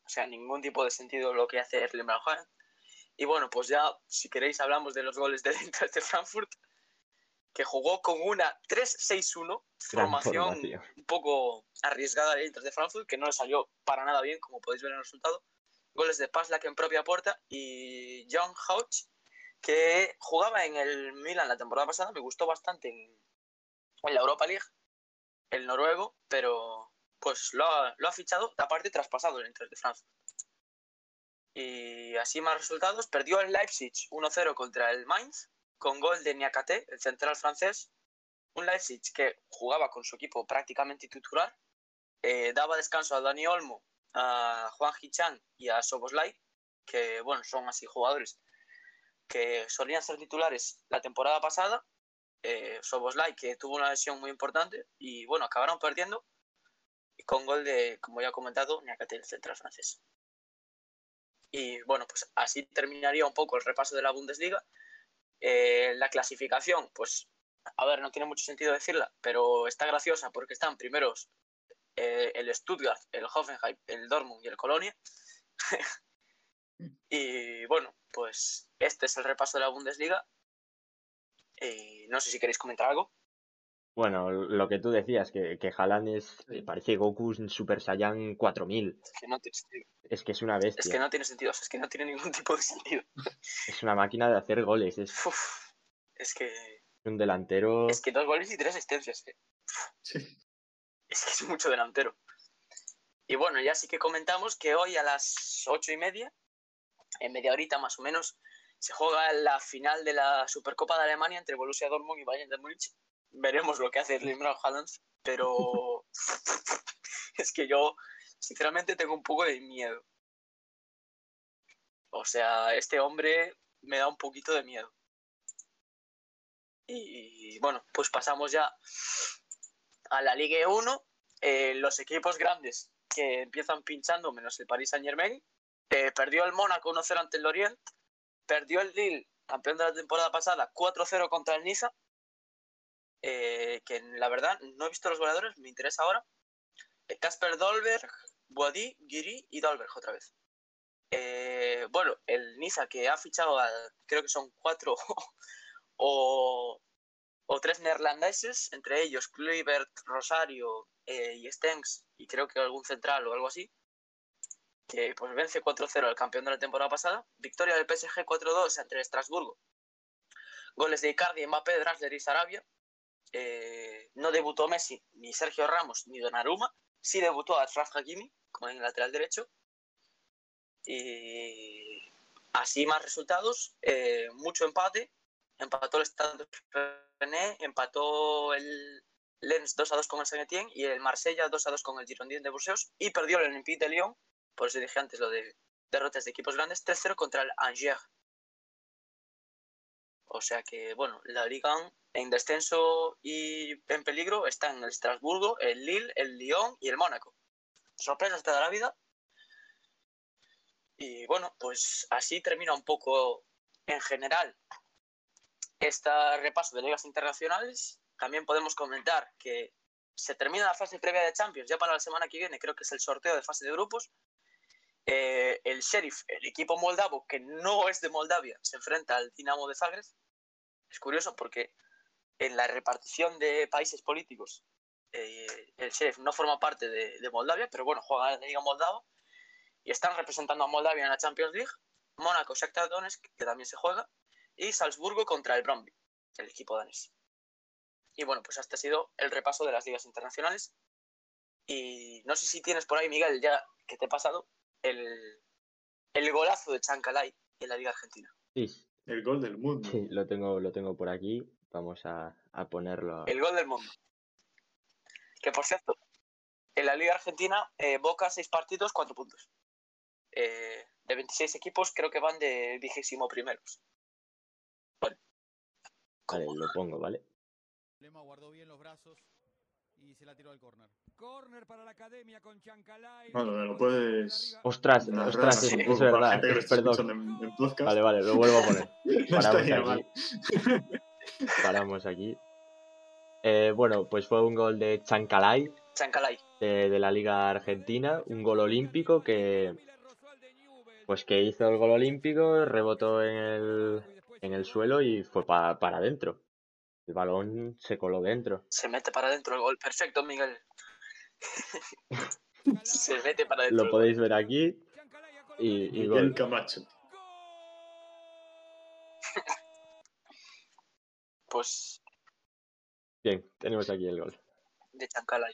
O sea, ningún tipo de sentido lo que hace Erling Haaland. Y bueno, pues ya, si queréis, hablamos de los goles del Eintracht de Frankfurt, que jugó con una 3-6-1, Gran formación un poco arriesgada del Eintracht de Frankfurt, que no le salió para nada bien, como podéis ver en el resultado. Goles de Paslak en propia puerta y John Houch, que jugaba en el Milan la temporada pasada, me gustó bastante en, en la Europa League, el noruego, pero pues lo ha, lo ha fichado, aparte traspasado el Eintracht de Frankfurt. Y así más resultados, perdió el Leipzig 1-0 contra el Mainz, con gol de Niakate, el central francés. Un Leipzig que jugaba con su equipo prácticamente titular, eh, daba descanso a Dani Olmo, a Juan Hichan y a Soboslai, que bueno, son así jugadores que solían ser titulares la temporada pasada. Eh, Soboslai, que tuvo una lesión muy importante, y bueno, acabaron perdiendo y con gol de, como ya he comentado, Niakate, el central francés. Y bueno, pues así terminaría un poco el repaso de la Bundesliga. Eh, la clasificación, pues, a ver, no tiene mucho sentido decirla, pero está graciosa porque están primeros eh, el Stuttgart, el Hoffenheim, el Dortmund y el Colonia. y bueno, pues este es el repaso de la Bundesliga. Y no sé si queréis comentar algo. Bueno, lo que tú decías, que, que Haaland es, Sí. parece Goku en Super Saiyan 4000. Es que no tiene sentido. Es que es una Es bestia. que no tiene sentido, o sea, es que no tiene ningún tipo de sentido. Es una máquina de hacer goles. Es Uf, es que un delantero. es que dos goles y tres asistencias. eh. Sí. Es que es mucho delantero. Y bueno, ya sí que comentamos que hoy a las ocho y media, en media horita más o menos, se juega la final de la Supercopa de Alemania entre Borussia Dortmund y Bayern de Múnich. Veremos lo que hace Braut Haaland, pero es que yo sinceramente tengo un poco de miedo. O sea, este hombre me da un poquito de miedo. Y bueno, pues pasamos ya a la Ligue 1. Eh, los equipos grandes que empiezan pinchando, menos el Paris Saint Germain. Eh, perdió el Mónaco 1-0 ante el Lorient. Perdió el Lille, campeón de la temporada pasada, 4-0 contra el Niza. Eh, que la verdad no he visto los goleadores, me interesa ahora. Eh, Casper Dolberg, Boadi, Guiri y Dolberg otra vez. Eh, bueno, el Niza que ha fichado, a, creo que son cuatro o, o tres neerlandeses, entre ellos Kluivert, Rosario eh, y Stengs, y creo que algún central o algo así, que pues vence 4-0 al campeón de la temporada pasada. Victoria del PSG 4-2 entre Estrasburgo. Goles de Icardi, Mbappé, Drasler y Sarabia. Eh, no debutó Messi, ni Sergio Ramos, ni Donnarumma. Sí debutó Achraf Hakimi, como en el lateral derecho. Y así más resultados, eh, mucho empate. Empató el Stade René, empató el Lens 2 a 2 con el Saint Etienne y el Marsella 2 a 2 con el Girondins de Burdeos y perdió el Olympique de Lyon, por eso dije antes lo de derrotas de equipos grandes, 3-0 contra el Angers. O sea que, bueno, la Liga en descenso y en peligro están el Estrasburgo, el Lille, el Lyon y el Mónaco. Sorpresas te da la vida. Y bueno, pues así termina un poco en general este repaso de ligas internacionales. También podemos comentar que se termina la fase previa de Champions ya para la semana que viene, creo que es el sorteo de fase de grupos. Eh, el Sheriff, el equipo moldavo, que no es de Moldavia, se enfrenta al Dinamo de Zagreb. Es curioso porque en la repartición de países políticos, eh, el Sheriff no forma parte de, Moldavia, pero bueno, juega en la Liga Moldava y están representando a Moldavia en la Champions League. Mónaco, Shakhtar Donetsk, que también se juega, y Salzburgo contra el Bromby, el equipo danés. Y bueno, pues este ha sido el repaso de las ligas internacionales. Y no sé si tienes por ahí, Miguel, ya que te he pasado, el, el golazo de Chancalay en la Liga Argentina. Sí, El gol del mundo. sí, lo tengo, lo tengo por aquí. Vamos a, a ponerlo. El gol del mundo. Que por cierto, en la Liga Argentina, eh, Boca, seis partidos, cuatro puntos. Eh, de 26 equipos, creo que van de vigésimo primeros. Bueno. Vale, lo pongo, ¿vale? Lema guardó bien los brazos y se la tiró al córner. Córner para la academia con Chancalay. Bueno, me lo puedes- Ostras, ostras, es, es verdad. lo esté Perdón. en, en podcast. Vale, vale, lo vuelvo a poner. Paramos aquí. mal. Paramos aquí. Eh, bueno, pues fue un gol de Chancalay Chancalay. de, de la Liga Argentina, un gol olímpico que pues que hizo el gol olímpico, rebotó en el, en el suelo y fue pa- para adentro. El balón se coló dentro. Se mete para adentro el gol. Perfecto, Miguel. Se mete para adentro. Lo podéis ver aquí y, y gol. Camacho. Pues Bien, tenemos aquí el gol. de Chancalay.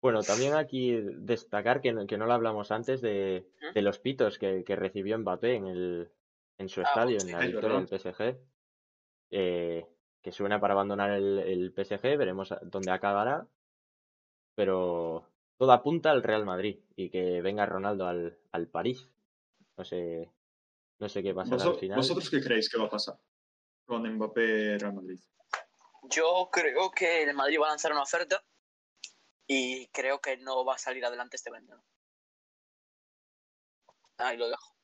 Bueno, también aquí destacar que no, que no lo hablamos antes de, ¿Mm? de los pitos que, que recibió Mbappé en, el, en su Ah, estadio, en la victoria del PSG. eh, que suena para abandonar el, el PSG, veremos dónde acabará. Pero todo apunta al Real Madrid y que venga Ronaldo al, al París. No sé, no sé qué pasará al ¿Vos- final. ¿Vosotros qué creéis que va a pasar con Mbappé Real Madrid? Yo creo que el Madrid va a lanzar una oferta y creo que no va a salir adelante este verano. Ahí lo dejo.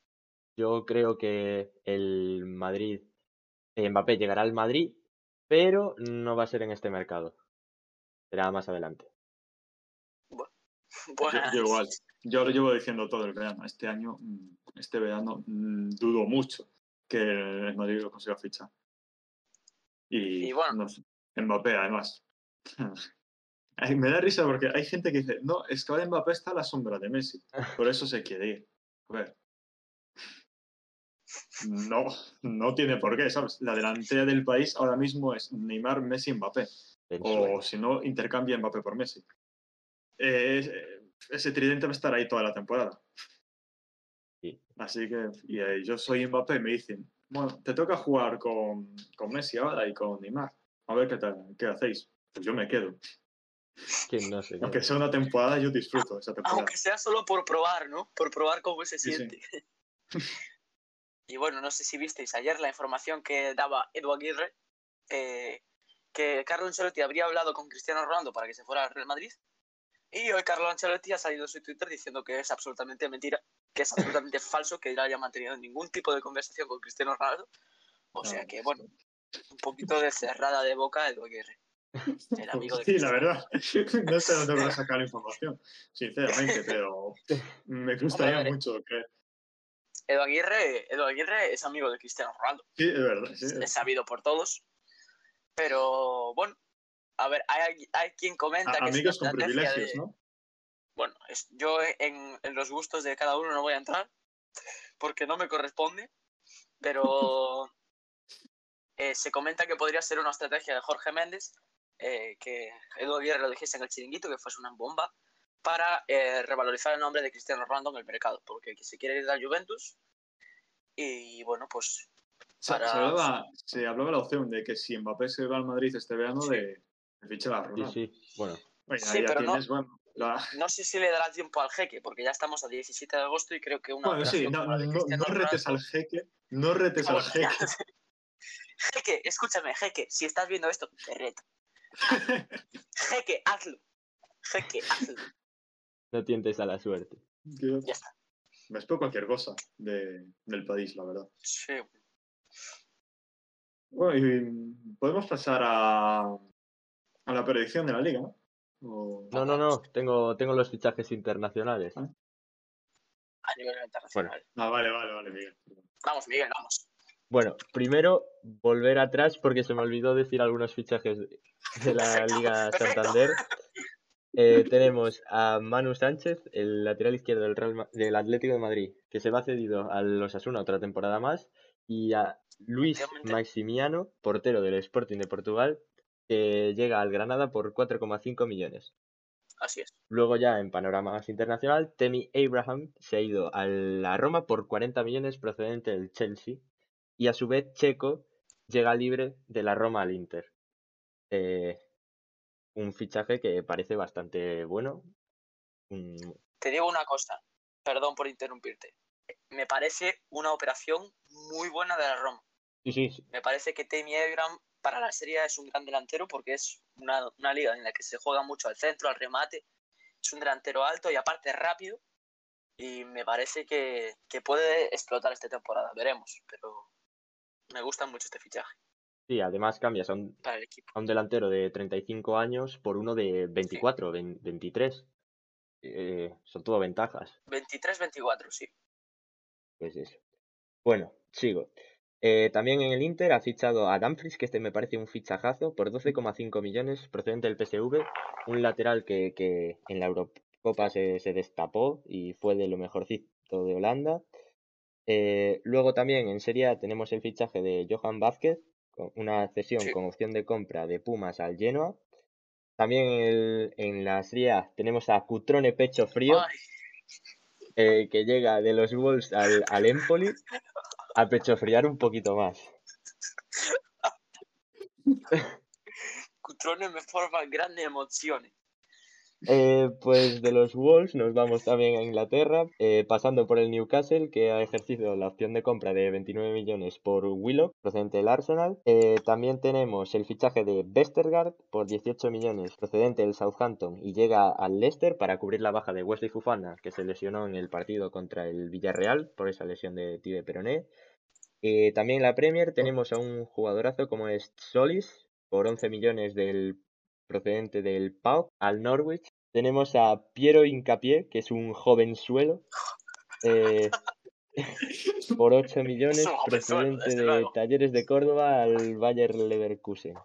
Yo creo que el Madrid, eh, Mbappé llegará al Madrid, pero no va a ser en este mercado. Será más adelante. Yo, Buenas. yo igual. Yo lo llevo diciendo todo el verano. Este año, mm, este verano, mm, dudo mucho que el Madrid lo consiga fichar. Y, Y bueno. no sé, Mbappé, además. Me da risa porque hay gente que dice, no, es que ahora Mbappé está a la sombra de Messi. Por eso se quiere ir. A ver. No, no tiene por qué, ¿sabes? La delantera del país ahora mismo es Neymar, Messi, Mbappé. O si no, intercambia Mbappé por Messi. Eh, es- ese tridente va a estar ahí toda la temporada. Sí. Así que, y eh, yo soy Mbappé, me dicen, bueno, te toca jugar con, con Messi ahora y con Neymar. A ver qué, tal, qué hacéis. Pues yo me quedo. Que no sé qué. Aunque sea una temporada, yo disfruto esa temporada. Aunque sea solo por probar, ¿no? Por probar cómo se Sí, sí. siente. y bueno, no sé si visteis ayer la información que daba Edu Aguirre, eh, que Carlo Ancelotti habría hablado con Cristiano Ronaldo para que se fuera al Real Madrid. Y hoy Carlo Ancelotti ha salido en su Twitter diciendo que es absolutamente mentira, que es absolutamente falso, que él haya mantenido ningún tipo de conversación con Cristiano Ronaldo. O sea que, bueno, un poquito de cerrada de boca Edu Aguirre. El amigo de Sí, la verdad. No sé dónde voy a sacar la información, sinceramente, pero me gustaría Hombre, mucho que. Edu Aguirre, Edu Aguirre es amigo de Cristiano Ronaldo. Sí, es verdad. Sí, es sabido por todos. Pero bueno, a ver, hay, hay quien comenta A- que amigos con privilegios, de- ¿no? Bueno, es- yo en, en los gustos de cada uno no voy a entrar porque no me corresponde, pero eh, se comenta que podría ser una estrategia de Jorge Méndez, eh, que Edu Aguirre lo dijese en el chiringuito, que fuese una bomba, para eh, revalorizar el nombre de Cristiano Ronaldo en el mercado, porque se quiere ir a Juventus y bueno, pues Se, para- se hablaba, se hablaba la opción de que si Mbappé se va al Madrid este verano, Sí. de, de fichar a Sí, sí. Bueno, Oye, Sí, no- tienes, bueno, la- no sé si le dará tiempo al jeque, porque ya estamos a 17 de agosto y creo que una Bueno, sí, no, la retes al jeque, no retes al jeque. Jeque, escúchame, Jeque, si estás viendo esto, te reto. Jeque, hazlo. Jeque, hazlo. no tientes a la suerte. Ya está. me espero cualquier cosa de- del país, la verdad. Sí. Bueno, y podemos pasar a, a la predicción de la liga, ¿no? O- No, no, no. Tengo, tengo los fichajes internacionales. Ah. a nivel internacional. Ah, vale, vale, vale, Miguel. Vamos, Miguel, vamos. Bueno, primero volver atrás porque se me olvidó decir algunos fichajes de la Perfecto, Liga perfecto. Santander. Eh, tenemos a Manu Sánchez, el lateral izquierdo del, Real del Atlético de Madrid, que se va cedido a los Asuna otra temporada más, y a Luis. Maximiano, portero del Sporting de Portugal, que llega al Granada por 4,5 millones. Así es. Luego ya en panorama más internacional, Temi Abraham se ha ido a la Roma por 40 millones procedente del Chelsea y a su vez Checo llega libre de la Roma al Inter. Eh, un fichaje que parece bastante bueno. Te digo una cosa, perdón por interrumpirte. Me parece una operación muy buena de la Roma. Sí, sí, sí, Me parece que Tammy Abraham para la Serie es un gran delantero porque es una, una liga en la que se juega mucho al centro, al remate. Es un delantero alto y aparte rápido. Y me parece que, que puede explotar esta temporada. Veremos. Pero me gusta mucho este fichaje sí, además cambias a un, para el equipo. a un delantero de 35 años por uno de 24, 20 23. Eh, son todo ventajas. 23-24, sí. Pues eso. Bueno, sigo. Eh, también en el Inter ha fichado a Dumfries, que este me parece un fichajazo, por 12,5 millones procedente del PSV. Un lateral que, que en la Eurocopa se, se destapó y fue de lo mejorcito de Holanda. Eh, luego también en Serie A tenemos el fichaje de Johan Vázquez, una cesión Sí. con opción de compra de Pumas al Genoa. También en, el- en la Serie A tenemos a Cutrone Pecho Frío eh, que llega de los Wolves al, al Empoli a pechofriar un poquito más. Cutrone me forma grandes emociones. Eh, pues de los Wolves nos vamos también a Inglaterra, eh, pasando por el Newcastle, que ha ejercido la opción de compra de 29 millones por Willock, procedente del Arsenal. Eh, también tenemos el fichaje de Vestergaard por 18 millones, procedente del Southampton, y llega al Leicester para cubrir la baja de Wesley Fofana, que se lesionó en el partido contra el Villarreal por esa lesión de Tibia Peroné. También en la Premier tenemos a un jugadorazo como es Solis, por 11 millones del procedente del PAOK al Norwich. Tenemos a Piero Incapié, que es un jovenzuelo, eh, por 8 millones procedente de. Talleres de Córdoba al Bayer Leverkusen.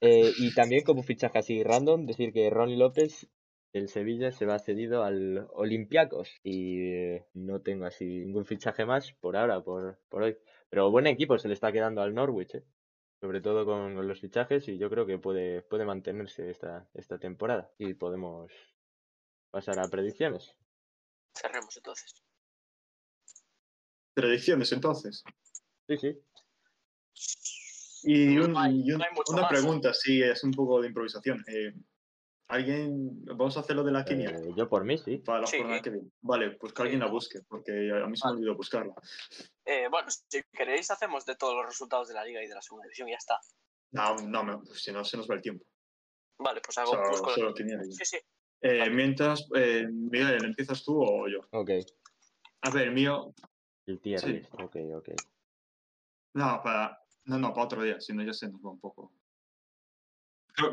Eh, y también como fichaje así random, decir que Ronnie López del Sevilla se va cedido al Olympiacos y eh, no tengo así ningún fichaje más por ahora, por, por hoy. Pero buen equipo se le está quedando al Norwich, eh, sobre todo con los fichajes y yo creo que puede, puede mantenerse esta, esta temporada y podemos pasar a predicciones. Cerremos entonces. Predicciones, entonces. Sí, sí. Y, un- y un- una más. pregunta, sí, es un poco de improvisación. Eh, ¿Alguien, vamos a hacer lo de la quiniela Eh, yo por mí, sí. para la sí. jornada que viene? Vale, pues que Sí, alguien la busque, porque a mí se me olvidó buscarla. Eh, bueno, si queréis hacemos de todos los resultados de la liga y de la segunda división y ya está. No, no, me- pues si no se nos va el tiempo. Vale, pues hago Solo- busco- solo. Sí, sí. Eh, Vale. mientras, eh, Miguel, ¿empiezas tú o yo? Ok. A ver, el mío, El tier Sí. Ok, ok. no, para, no, no, para otro día, si no ya se nos va un poco.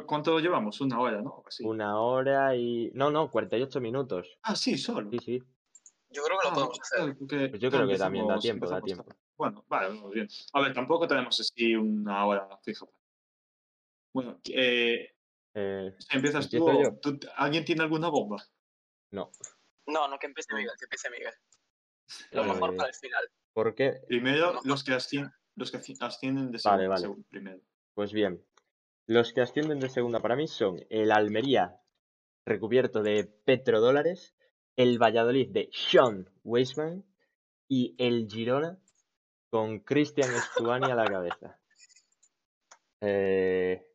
¿Cuánto llevamos? Una hora, ¿no? Así. Una hora y... No, no, 48 minutos. Ah, sí, solo. Sí, sí. Yo creo que lo Ah, podemos hacer. Pues yo creo que también da tiempo, da empezamos tiempo. Bueno, vale, vamos bien. A ver, tampoco tenemos así una hora fija. Bueno, eh, Eh, ¿empiezas tú, ¿Alguien tiene alguna bomba? no. No, no, que empiece Miguel, que empiece Miguel. Lo Eh, mejor para el final. ¿Por qué? Primero, No. los que ascienden, los que asci- ascienden de Vale, segunda, vale. según- primero. Pues bien, los que ascienden de segunda para mí son el Almería, recubierto de petrodólares, el Valladolid de Sean Weisman y el Girona con Cristian Stuani a la cabeza. Eh,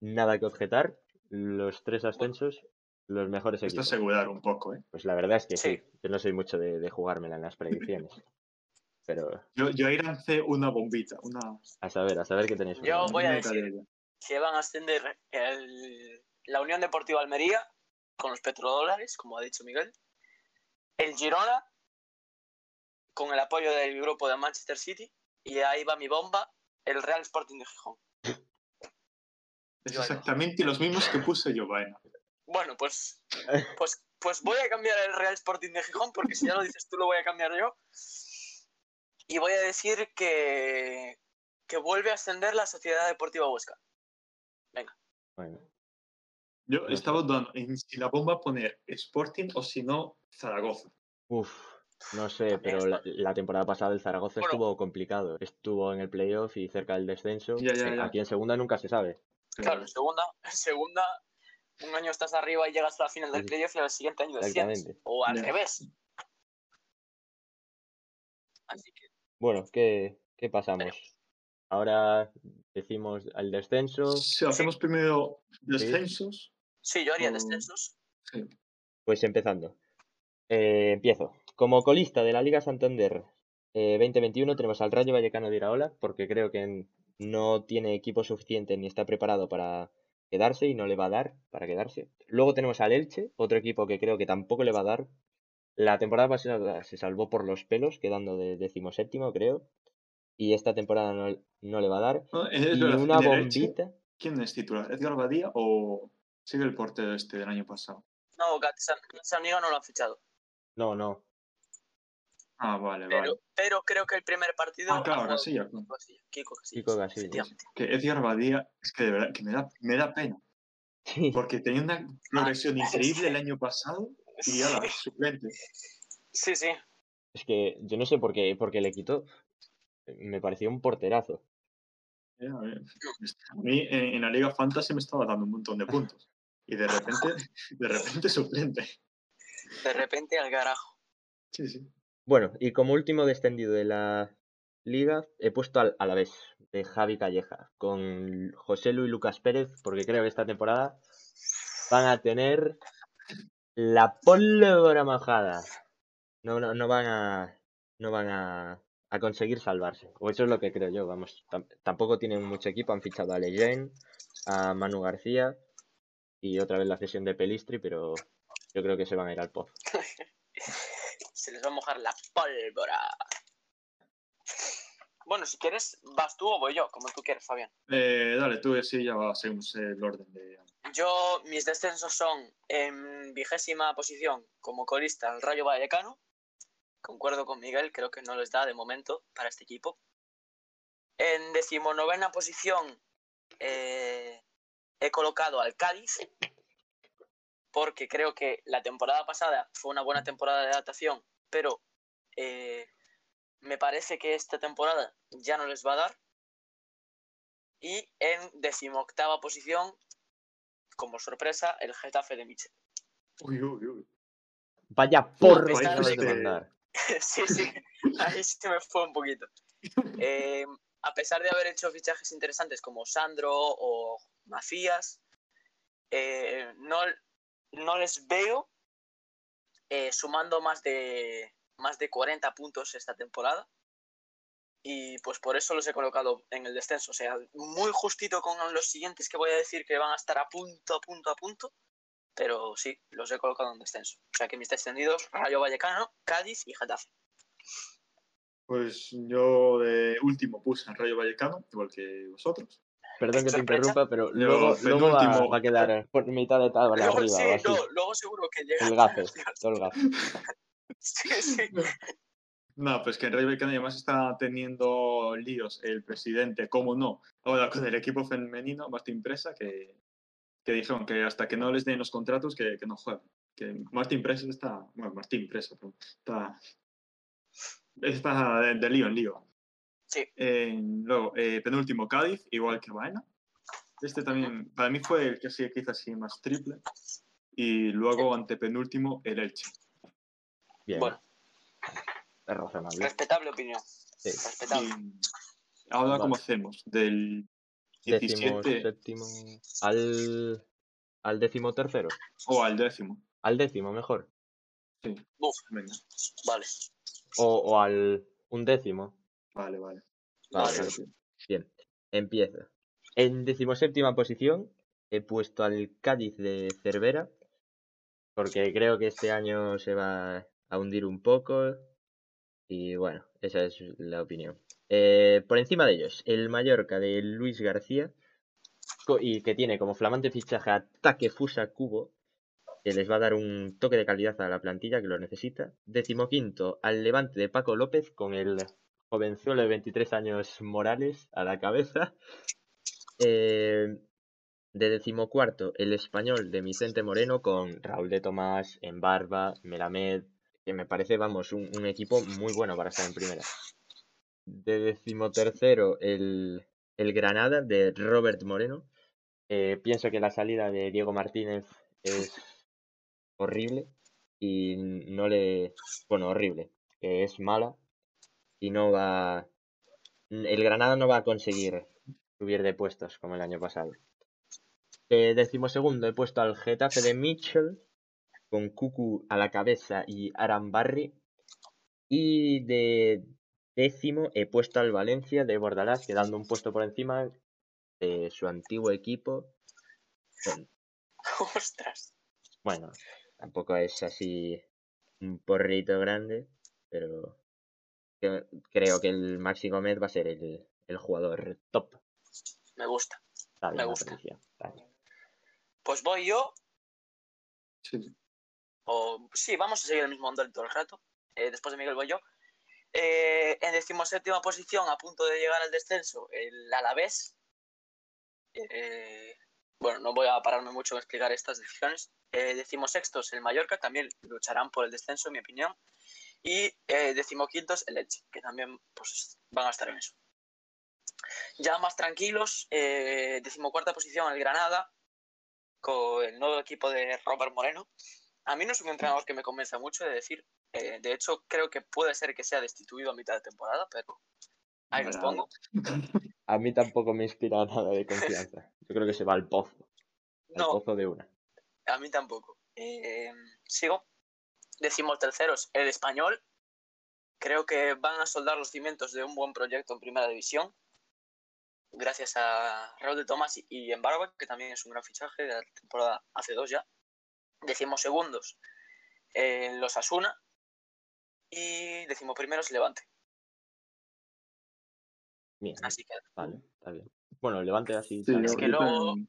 nada que objetar, los tres ascensos, los mejores Esto equipos. asegurar un poco, ¿eh? Pues la verdad es que sí, Sí. yo no soy mucho de, de jugármela en las predicciones. Pero Yo, yo ahí lancé una bombita, una... a saber, a saber qué tenéis. Yo voy a decir-. Que van a ascender el- la Unión Deportiva Almería con los petrodólares, como ha dicho Miguel. El Girona con el apoyo del grupo de Manchester City. Y ahí va mi bomba, el Real Sporting de Gijón. Es exactamente los mismos que puse yo, vaina. Bueno, pues, pues, pues voy a cambiar el Real Sporting de Gijón, porque si ya lo dices tú, lo voy a cambiar yo. Y voy a decir que, que vuelve a ascender la Sociedad Deportiva Huesca. Bueno, Yo No sé. estaba dudando en si la bomba poner Sporting o si no Zaragoza. Uf, no sé, pero la, la temporada pasada el Zaragoza Bueno. estuvo complicado. Estuvo en el playoff y cerca del descenso. Ya, ya, Eh, ya. Aquí en segunda nunca se sabe. Claro, en segunda, en segunda, un año estás arriba y llegas a la final del playoff y al siguiente año desciendes. O al Ya. revés. Así que, Bueno, ¿qué, qué pasamos? Ahora decimos al descenso. Si hacemos primero descensos, sí, yo haría descensos. sí. Pues empezando. Eh, empiezo. Como colista de la Liga Santander eh, 2021 tenemos al Rayo Vallecano de Iraola, porque creo que no tiene equipo suficiente ni está preparado para quedarse y no le va a dar para quedarse. Luego tenemos al Elche, otro equipo que creo que tampoco le va a dar. La temporada pasada se salvó por los pelos, quedando de decimoséptimo, creo. Y esta temporada no, no le va a dar. No, es Y verdad, una Elche, bombita. ¿Quién es titular? ¿Edgar Badía o sigue el portero este del año pasado? No, Gat- Saniga no lo han fichado. No, no. Ah, vale, Pero, vale. pero creo que el primer partido. Ah, claro, Casilla, Kiko Casilla. Kiko Casillas, Kiko efectivamente. Que Edgar Badía es que de verdad que me da, me da pena. Sí. Porque tenía una progresión Ah, increíble el año pasado y ahora suplente. Sí, sí. Es que yo no sé por qué, por qué le quitó. Me pareció un porterazo. Eh, A mí en, en la Liga Fantasy me estaba dando un montón de puntos. Y de repente, de repente suplente. De repente al carajo. Sí, sí. Bueno, y como último descendido de la liga, he puesto al Alavés, de Javi Calleja, con José Luis Lucas Pérez, porque creo que esta temporada van a tener la pólvora mojada. No, no, no van a. No van a, a conseguir salvarse. O eso es lo que creo yo, vamos. Tam- tampoco tienen mucho equipo, han fichado a Leyen, a Manu García y otra vez la cesión de Pelistri, pero yo creo que se van a ir al pozo. Se les va a mojar la pólvora. Bueno, si quieres, vas tú o voy yo, como tú quieres, Fabián. Eh, dale, tú y así ya va, seguimos el orden de. Yo, mis descensos son en vigésima posición como colista el Rayo Vallecano. Concuerdo con Miguel, creo que no les da de momento para este equipo. En decimonovena posición eh, he colocado al Cádiz, porque creo que la temporada pasada fue una buena temporada de adaptación, pero eh, me parece que esta temporada ya no les va a dar. Y en decimoctava posición como sorpresa, el Getafe de Michel. Uy, uy, uy. Vaya porro que de mandar. sí, sí, ahí sí me fue un poquito. Eh, a pesar de haber hecho fichajes interesantes como Sandro o Macías, eh, no, no les veo eh, sumando más de, más de 40 puntos esta temporada. Y pues por eso los he colocado en el descenso. O sea, muy justito con los siguientes que voy a decir que van a estar a punto, a punto, a punto. Pero sí, los he colocado en descenso. O sea que mis descendidos, Rayo Vallecano, Cádiz y Getafe. Pues yo de último puse al Rayo Vallecano, igual que vosotros. Perdón que te interrumpa, pero Yo, luego, luego va, va a quedar por mitad de tabla Luego, arriba sí, o así. no, luego seguro que llega. El gafe, todo el gafe. Sí, sí. No, pues que el Rayo Vallecano además está teniendo líos el presidente, cómo no, ahora con el equipo femenino, Martín Presa, que, que dijeron que hasta que no les den los contratos que, que no jueguen. Que Martín Presa está, bueno, Martín Presa, perdón, está, está de, de lío en lío. Sí. Eh, luego, eh, penúltimo Cádiz, igual que Baena. Este también, para mí fue el que sí que hizo así más triple. Y luego, antepenúltimo, el Elche. Bien, Bueno, es razonable. respetable opinión. Sí. Respetable. Y ahora, Vale. ¿cómo hacemos? Del Décimo 17 séptimo al, al décimo tercero. o al décimo. Al décimo, mejor. Sí, Uf, venga. vale. O, o al undécimo. Vale, vale. Vale, Vale. vale. Bien, empiezo. En decimoséptima posición he puesto al Cádiz de Cervera, porque creo que este año se va a hundir un poco. Y bueno, esa es la opinión. Eh, por encima de ellos, el Mallorca de Luis García, y que tiene como flamante fichaje a Takefusa Kubo, que les va a dar un toque de calidad a la plantilla que lo necesita. Decimoquinto, al Levante de Paco López con el jovenzuelo de 23 años Morales a la cabeza. Eh, de decimocuarto, el español de Vicente Moreno con Raúl de Tomás, Embarba, Melamed, que me parece, vamos, un, equipo muy bueno para estar en primera. De decimotercero, el, el Granada de Robert Moreno. Eh, pienso que la salida de Diego Martínez es horrible y no le... Bueno, horrible. que es mala y no va... El Granada no va a conseguir subir de puestos como el año pasado. De decimosegundo he puesto al Getafe de Mitchell con Cucu a la cabeza y Arambarri. Y de décimo he puesto al Valencia de Bordalás, quedando un puesto por encima de su antiguo equipo. Con- Ostras. Bueno, tampoco es así un porrito grande, pero creo que el Maxi Gómez va a ser el, el jugador top. Me gusta. Bien Me gusta. Pues voy yo. Sí. Sí, vamos a seguir el mismo orden todo el rato. Eh, después de Miguel yo. Eh, en decimoséptima posición, a punto de llegar al descenso, el Alavés. Eh, bueno, no voy a pararme mucho en explicar estas decisiones. Eh, decimosextos, el Mallorca, también lucharán por el descenso, en mi opinión. Y decimoquintos, el Elche, que también pues, van a estar en eso. Ya más tranquilos, decimocuarta posición, el Granada, con el nuevo equipo de Robert Moreno. A mí no es un entrenador que me convenza mucho de decir. eh, de hecho, creo que puede ser que sea destituido a mitad de temporada, pero ahí los pongo. A mí tampoco me inspira nada de confianza. Yo creo que se va al pozo. Al No, pozo de una. a mí tampoco. Eh, sigo. Decimos terceros, el español. Creo que van a soldar los cimientos de un buen proyecto en primera división. Gracias a Raúl de Tomás y- y Embarba, que también es un gran fichaje de la temporada hace dos ya. Decimos segundos, eh, los Asuna. Y decimos primeros, Levante. Bien, Así que, vale, está bien. Bueno, el Levante así. Sí, que luego- también-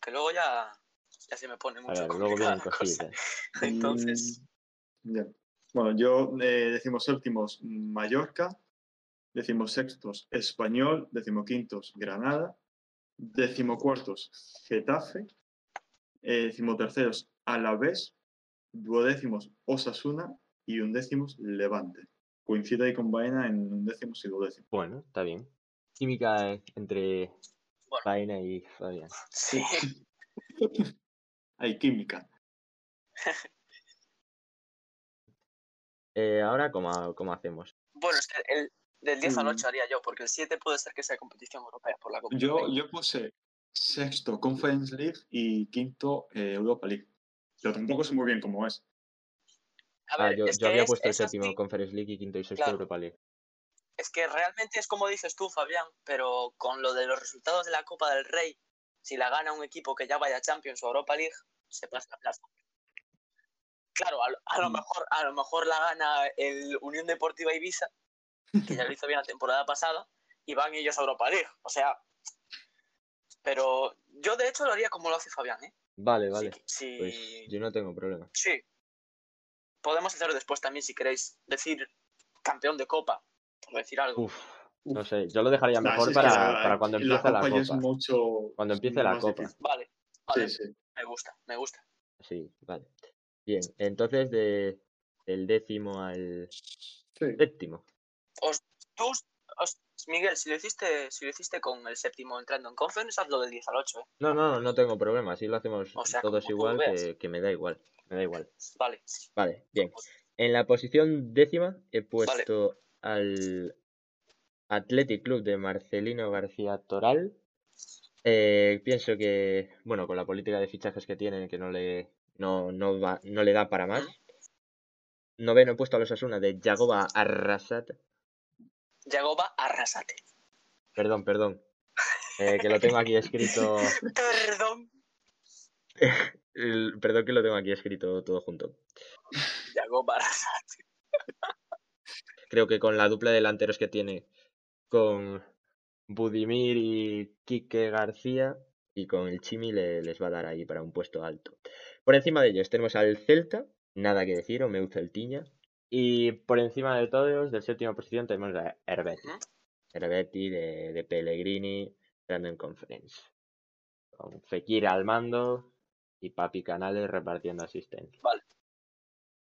que luego ya, ya se me pone mucho ver, luego vienen cositas. Entonces, Mm, ya. Bueno, yo eh, decimos séptimos Mallorca, decimos sextos Español, decimoquintos Granada, decimocuartos Getafe, eh, decimoterceros Alavés, duodécimos Osasuna y undécimos Levante. Coincide ahí con Baena en undécimos y duodécimos. Bueno, está bien. Química eh, entre Bueno. Faina y Fabián. sí. Hay química. Eh, ahora, ¿cómo, cómo hacemos? Bueno, es que el, del 10 al Mm. 8 haría yo, porque el 7 puede ser que sea competición europea por la Copa. Yo, yo puse sexto Conference League y quinto eh, Europa League. Pero tampoco sé muy bien cómo es. A Ah, ver, yo, es yo había es- puesto el así, séptimo Conference League y quinto y sexto Claro. Europa League. Es que realmente es como dices tú, Fabián, pero con lo de los resultados de la Copa del Rey, si la gana un equipo que ya vaya a Champions o Europa League, se pasa la plaza. Claro, a, lo- a lo Mm. mejor, a lo mejor la gana el Unión Deportiva Ibiza, que ya lo hizo bien la temporada pasada, y van ellos a Europa League. O sea, pero yo de hecho lo haría como lo hace Fabián, ¿eh? Vale, vale. Si- si- Pues yo no tengo problema. Sí. Podemos hacerlo después también si queréis decir campeón de copa, por decir algo. Uf, no sé. Yo lo dejaría mejor para, la- para cuando la empiece la Copa es mucho- Cuando es empiece la copa. difícil. Vale, vale, Sí, sí. me gusta, me gusta. Sí, vale. Bien, entonces de, del décimo al Sí. séptimo. Tú, os- Miguel, si lo hiciste, si lo hiciste con el séptimo entrando en conference, hazlo del 10 al 8, ¿eh? No, no, no tengo problema. Si lo hacemos O sea, todos igual, que, que me da igual. Me da igual. Vale. Vale, bien. En la posición décima he puesto al Athletic Club de Marcelino García Toral. Eh, pienso que, bueno, con la política de fichajes que tienen, que no le, no, no va, no le da para más. Noveno he puesto a los Asuna de Yagoba Arrasat. Yagoba, arrasate. Perdón, perdón. Eh, que lo tengo aquí escrito. Perdón. el- perdón que lo tengo aquí escrito todo junto. Yagoba, arrasate. Creo que con la dupla de delanteros que tiene con Budimir y Quique García y con el Chimi le- les va a dar ahí para un puesto alto. Por encima de ellos tenemos al Celta, nada que decir, o Celtiña. Y por encima de todos, de séptima posición, tenemos a Herbeti. Ujú. Herbeti de, de Pellegrini, entrando en conference. Con Fekir al mando y Papi Canales repartiendo asistencia. Vale.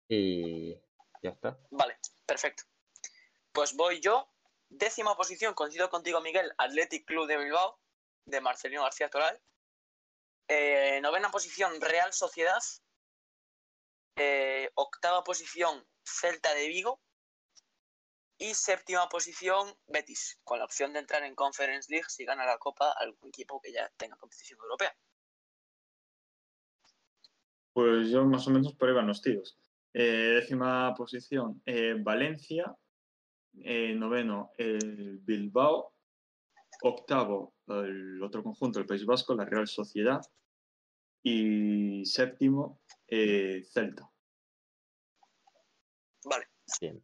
Y ya está. Vale, perfecto. Pues voy yo. Décima posición, coincido contigo, Miguel, Athletic Club de Bilbao, de Marcelino García Toral. Eh, novena posición, Real Sociedad. Eh, octava posición, Celta de Vigo. Y séptima posición, Betis, con la opción de entrar en Conference League si gana la Copa algún equipo que ya tenga competición europea. Pues yo más o menos por ahí van los tiros. Eh, décima posición, eh, Valencia. Eh, noveno, el Bilbao. Octavo, el otro conjunto, el País Vasco, la Real Sociedad. Y séptimo, Celta. Bien.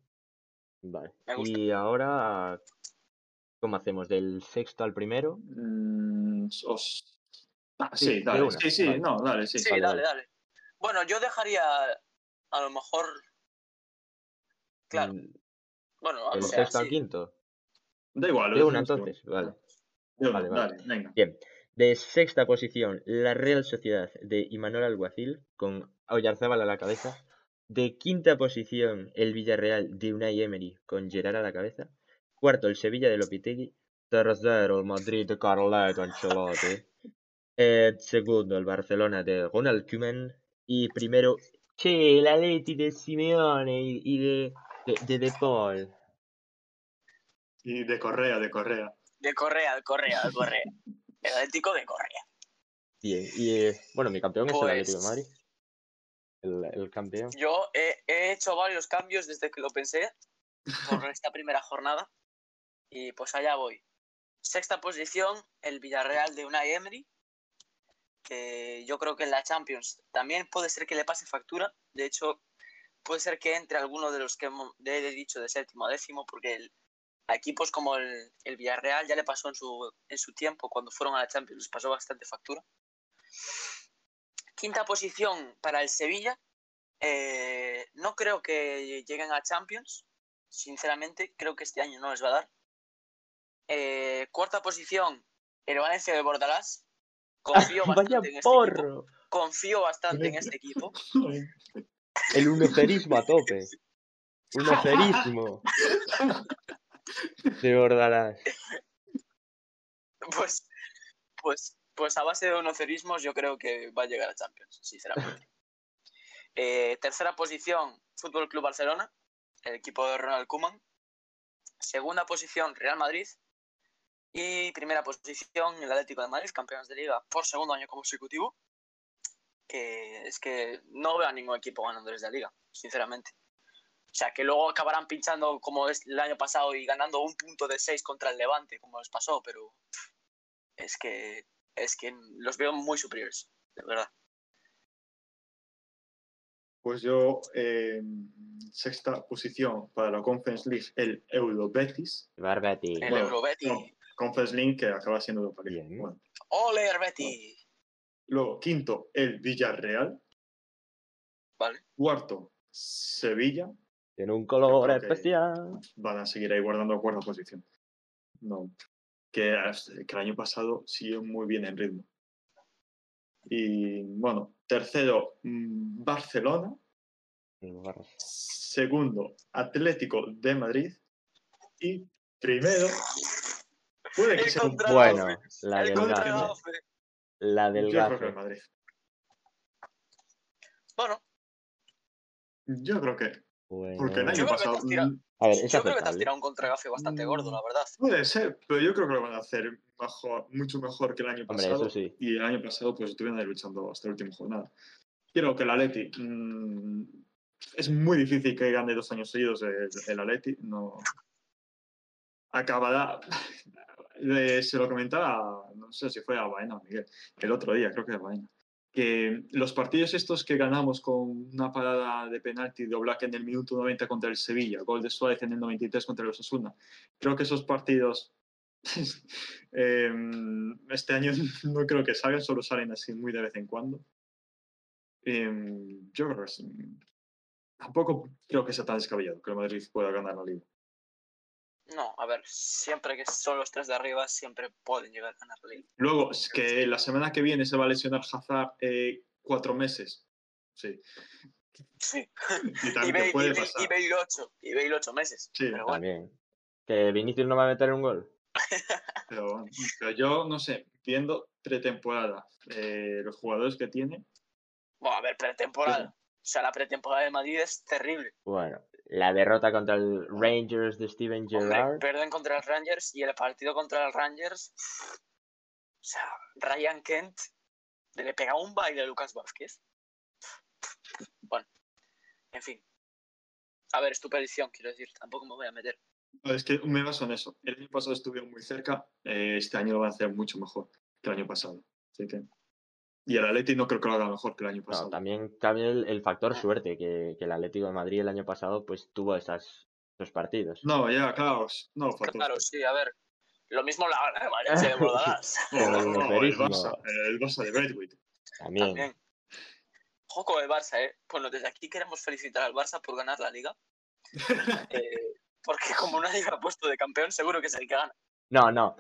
Vale. Y ahora, ¿cómo hacemos? ¿Del sexto al primero? Mm, os- Ah, Sí, sí, dale. una, Sí, sí, vale. no, dale, sí. sí, vale, dale, dale. Bueno, yo dejaría a lo mejor. Claro, Mm, bueno, ¿Del o sea, sexto al quinto? Da igual. lo De una entonces, igual. vale. De una, Vale, vale. dale, venga. Bien. De sexta posición, la Real Sociedad de Imanol Alguacil, con Oyarzábal a la cabeza. De quinta posición, el Villarreal de Unai Emery, con Gerard a la cabeza. Cuarto, el Sevilla de Lopetegui. Tercero, el Madrid de Carleto Ancelotti. Eh, segundo, el Barcelona de Ronald Koeman. Y primero, che, el Atleti de Simeone y, y de, de, de De Paul. Y de Correa, de Correa. De Correa, de Correa, de Correa. El Atlético de Correa. Bien, y eh, bueno, mi campeón es el Atlético de Pues- Madrid. El, el campeón. Yo he, he hecho varios cambios desde que lo pensé por esta primera jornada. Y pues allá voy. Sexta posición, el Villarreal de Unai Emery. Que yo creo que en la Champions también puede ser que le pase factura. De hecho, puede ser que entre alguno de los que he dicho de séptimo a décimo, porque el- a equipos como el, el Villarreal ya le pasó en su, en su tiempo, cuando fueron a la Champions, les pasó bastante factura. Quinta posición para el Sevilla. Eh, no creo que lleguen a Champions, sinceramente, creo que este año no les va a dar. Eh, cuarta posición, el Valencia de Bordalás. Confío bastante en este equipo. porro. Confío bastante en este equipo. El unocerismo a tope. Unocerismo. De Bordalás. Pues, pues, pues a base de unocerismos yo creo que va a llegar a Champions, sinceramente. Eh, tercera posición, Fútbol Club Barcelona, el equipo de Ronald Koeman. Segunda posición, Real Madrid. Y primera posición, el Atlético de Madrid, campeones de liga por segundo año consecutivo. Que es que no veo a ningún equipo ganando desde la liga, sinceramente. O sea, que luego acabarán pinchando como es el año pasado y ganando un punto de seis contra el Levante, como les pasó, pero es que es que los veo muy superiores, de verdad. Pues yo, eh, sexta posición para la Conference League, el Euro Betis. El Bueno, Eurobeti. no. Conference League que acaba siendo Europa League. Bien. Bueno. ¡Ole, Betty! Luego, quinto, el Villarreal. Vale. Cuarto, Sevilla. Tiene un color especial. Van a seguir ahí guardando cuarta posición. No. Que, el año pasado siguió muy bien en ritmo. Y bueno, tercero, mm, Barcelona. El. Segundo, Atlético de Madrid. Y primero, puede que El sea un Bueno, la El del gafe. La del Yo creo que el gafe. Madrid. Bueno, Yo creo que. Bueno. Porque el año Yo pasado. mm, A ver, yo creo que te has tirado un contragafe bastante gordo, la verdad. Puede ser, pero yo creo que lo van a hacer mejor, mucho mejor que el año Hombre, pasado. sí. Y el año pasado, pues estuvieron ahí luchando hasta la última jornada. Creo que el Atleti. mm, es muy difícil que gane dos años seguidos el, el Atleti. No. Acabará. se lo comentaba, no sé si fue a Baena o Miguel, el otro día, creo que a Baena. Los partidos estos que ganamos con una parada de penalti de Oblak en el minuto 90 contra el Sevilla, gol de Suárez en el 93 contra el Osasuna, creo que esos partidos Em, este año no creo que salgan, solo salen así muy de vez en cuando. Em, yo tampoco creo que sea tan descabellado que el Madrid pueda ganar la liga. No, a ver, siempre que son los tres de arriba, siempre pueden llegar a ganar la liga. Luego, es que la semana que viene se va a lesionar Hazard eh, cuatro meses. Sí. Sí. Y Y también Bale, puede y Bale- pasar. y Bale ocho, y Bale ocho meses. Sí, pero bueno, También. Que Vinicius no va a meter un gol. Pero, pero yo, no sé, viendo pretemporada, eh, los jugadores que tiene, bueno, a ver, pretemporada. O sea, la pretemporada de Madrid es terrible. Bueno, la derrota contra el Rangers de Steven Gerrard. pierden contra el Rangers y el partido contra el Rangers. O sea, Ryan Kent le pega un baile a Lucas Vázquez. Bueno, en fin. A ver, es tu predicción, quiero decir, tampoco me voy a meter. es que me baso en eso. El año pasado estuvieron muy cerca, eh, este año lo van a hacer mucho mejor que el año pasado. Así que... Y el Atleti no creo que lo haga mejor que el año No, pasado. también cambia el, el factor suerte, que, que el Atlético de Madrid el año pasado pues tuvo esas, esos partidos. No, ya, claro. No, factor. Claro, sí, a ver. Lo mismo la gana de Valencia de Bordalás. No, el. Barça, el Barça de Braithwaite. También. También. Ojo con el Barça, ¿eh? Bueno, desde aquí queremos felicitar al Barça por ganar la liga. Eh, porque como nadie lo ha puesto de campeón, seguro que es el que gana. No, no.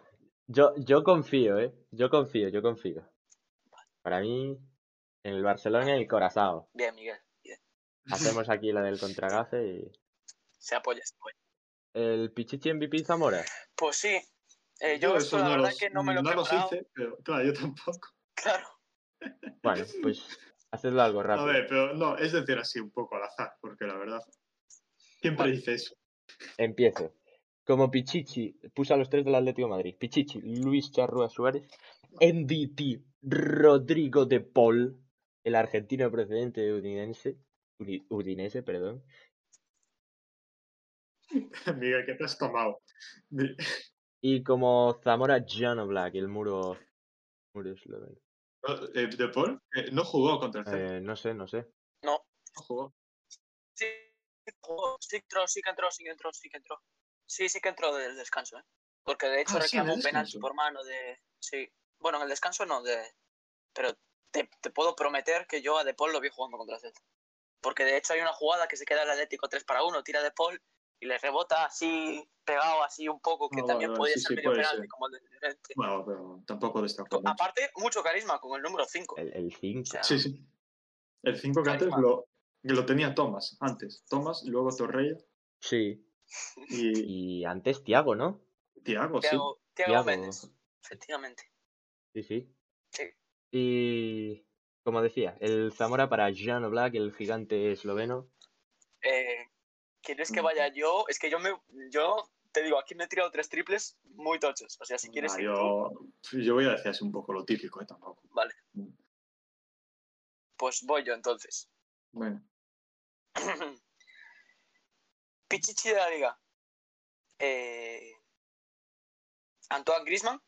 Yo, yo confío, ¿eh? Yo confío, yo confío. Para mí, en el Barcelona y el Corazao. Bien, Miguel. Bien. Hacemos aquí la del contragace y... Se apoya, se apoya. ¿El Pichichi MVP Zamora? Pues sí. Eh, yo, esos la no verdad los- que no me lo he no los preparado. hice, pero claro, yo tampoco. Claro. Bueno, pues hacedlo algo A rápido. ver, pero no, es decir así un poco al azar, porque la verdad. Siempre Vale. dice eso. Empiezo. Como Pichichi puso a los tres del Atlético de Madrid. Pichichi, Luis Charrúa Suárez. MVP, Rodrigo de Paul, el argentino procedente de Udinese. Udi- Udinese, perdón. Miguel, ¿qué te has tomado? Y como Zamora, John Black, el muro, muro esloveno. eh, ¿De Paul? Eh, no jugó contra el. Eh, no sé, no sé. No jugó. Sí, jugó, sí entró, sí que entró, sí que entró, sí que entró. Sí, sí que entró del descanso, ¿eh? Porque de hecho Ah, sí, reclamó el un penalti por mano de... Sí. Bueno, en el descanso no, de... Pero te, te puedo prometer que yo a De Paul lo vi jugando contra el Celta. Porque de hecho hay una jugada que se queda el Atlético 3 para 1, tira De Paul y le rebota así, pegado así un poco, que Ah, también vale, podía sí, ser sí, medio puede penalti ser. como el Llorente. Bueno, pero tampoco destacó mucho. Aparte, mucho carisma con el número 5. El, el 5. O sea, Sí, sí. El 5 que antes lo, que lo tenía Thomas, antes. Thomas, luego Torreira Sí. Y Y antes Tiago, ¿no? Thiago, sí. Thiago. Méndez, efectivamente. Sí, sí. Sí. Y como decía, el Zamora para Jan Black, el gigante esloveno. Eh, ¿Quieres que Mm. vaya yo? Es que yo me, yo te digo, aquí me he tirado tres triples muy tochos. O sea, si quieres Ah, ir tú, yo, yo voy a decir así un poco lo típico, ¿eh? Tampoco. vale. Pues voy yo entonces. Bueno, Pichichi de la liga. Eh, Antoine Grisman.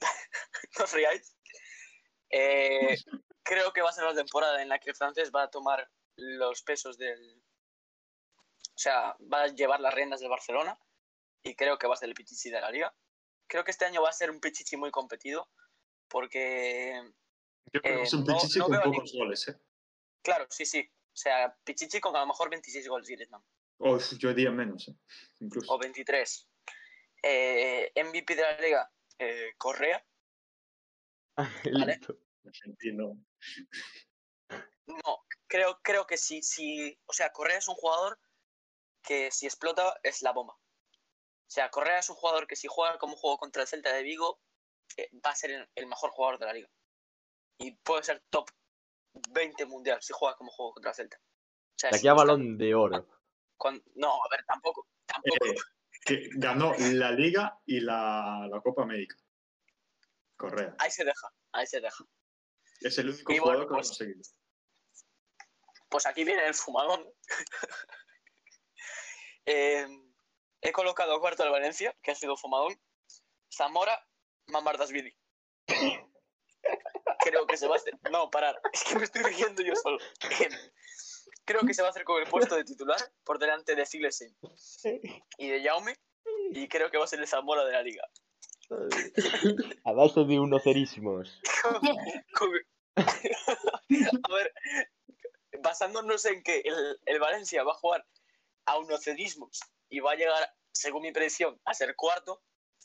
no os riáis. Eh, creo que va a ser la temporada en la que el francés va a tomar los pesos del. O sea, va a llevar las riendas del Barcelona. Y creo que va a ser el Pichichi de la liga. Creo que este año va a ser un Pichichi muy competido. Porque yo creo que Eh, es un no- Pichichi no con pocos goles, ¿eh? Claro, sí, sí. O sea, Pichichi con a lo mejor 26 goles Griezmann. O yo diría menos, ¿eh? Incluso. O 23. Eh, MVP de la liga, eh, Correa. Vale. Listo. Argentino. No, creo, creo que sí, sí. O sea, Correa es un jugador que si explota es la bomba. O sea, Correa es un jugador que si juega como juego contra el Celta de Vigo, eh, va a ser el mejor jugador de la liga. Y puede ser top 20 mundial si juega como juego contra el Celta. O sea, De aquí a balón de oro. No, a ver, tampoco. Tampoco. Eh, que ganó la Liga y la, la Copa América. Correa. Ahí se deja, ahí se deja. Es el único Y jugador bueno, que lo ha pues- conseguido. Pues aquí viene el fumadón. Eh, he colocado a cuarto al Valencia, que ha sido fumadón. Zamora, Mamardasvili. Creo que se va a hacer. No, parar. Es que me estoy riendo yo solo. Creo que se va a hacer con el puesto de titular por delante de Silesen y de Jaume. y creo que va a ser el Zamora de la liga. A base de unos cerísimos. A ver, basándonos en que el, el Valencia va a jugar a unos cedismos y va a llegar, según mi predicción, a ser cuarto,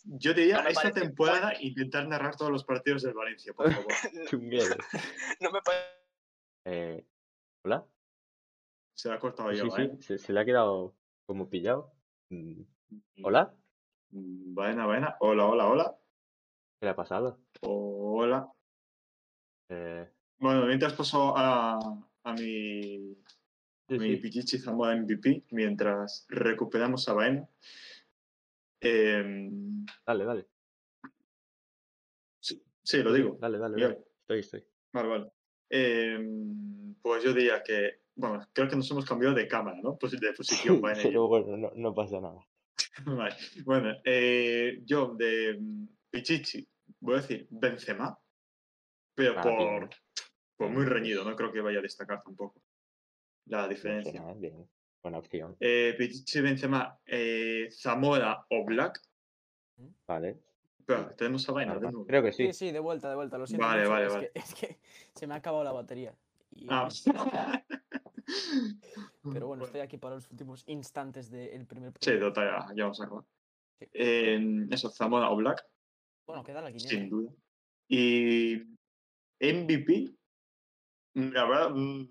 Yo diría No esta temporada intentar narrar todos los partidos del Valencia, por favor. No me parece. Eh, ¿Hola? Se la ha cortado Sí, yo, sí, ¿eh? se, se le ha quedado como pillado. Mm, ¿Hola? Mm, Buena, buena. Hola, hola, hola. ¿Qué le ha pasado? Hola. Eh, Bueno, mientras paso a, a mi, sí, mi sí. Pichichi Zamora MVP, mientras recuperamos a Baena. Em, Dale, dale. sí, sí, lo digo. Dale, dale, dale. Estoy, estoy. Vale, vale. Em, pues yo diría que, bueno, creo que nos hemos cambiado de cámara, ¿no? Pues de posición, yo. Pero bueno, no, no pasa nada. Vale. Bueno, eh, yo de mm, Pichichi voy a decir Benzema, pero Ah, por, por muy reñido, no creo que vaya a destacar tampoco la diferencia. Benzema, bien. Buena opción. Eh, Pichichi, Benzema, eh, Zamora o Black. Vale. Pero tenemos a Vaina de normal. nuevo. Creo que Sí, sí. sí, de vuelta, de vuelta. Lo siento. Vale, mucho, vale, es vale. Que, es que se me ha acabado la batería. Y- Ah. Pero bueno, estoy aquí para los últimos instantes del primer Sí, total, ya, ya vamos a acabar. Sí. Eh, eso, Zamora o Black, Bueno, queda la quiniela. sin duda. Y MVP, mm, la verdad, mm,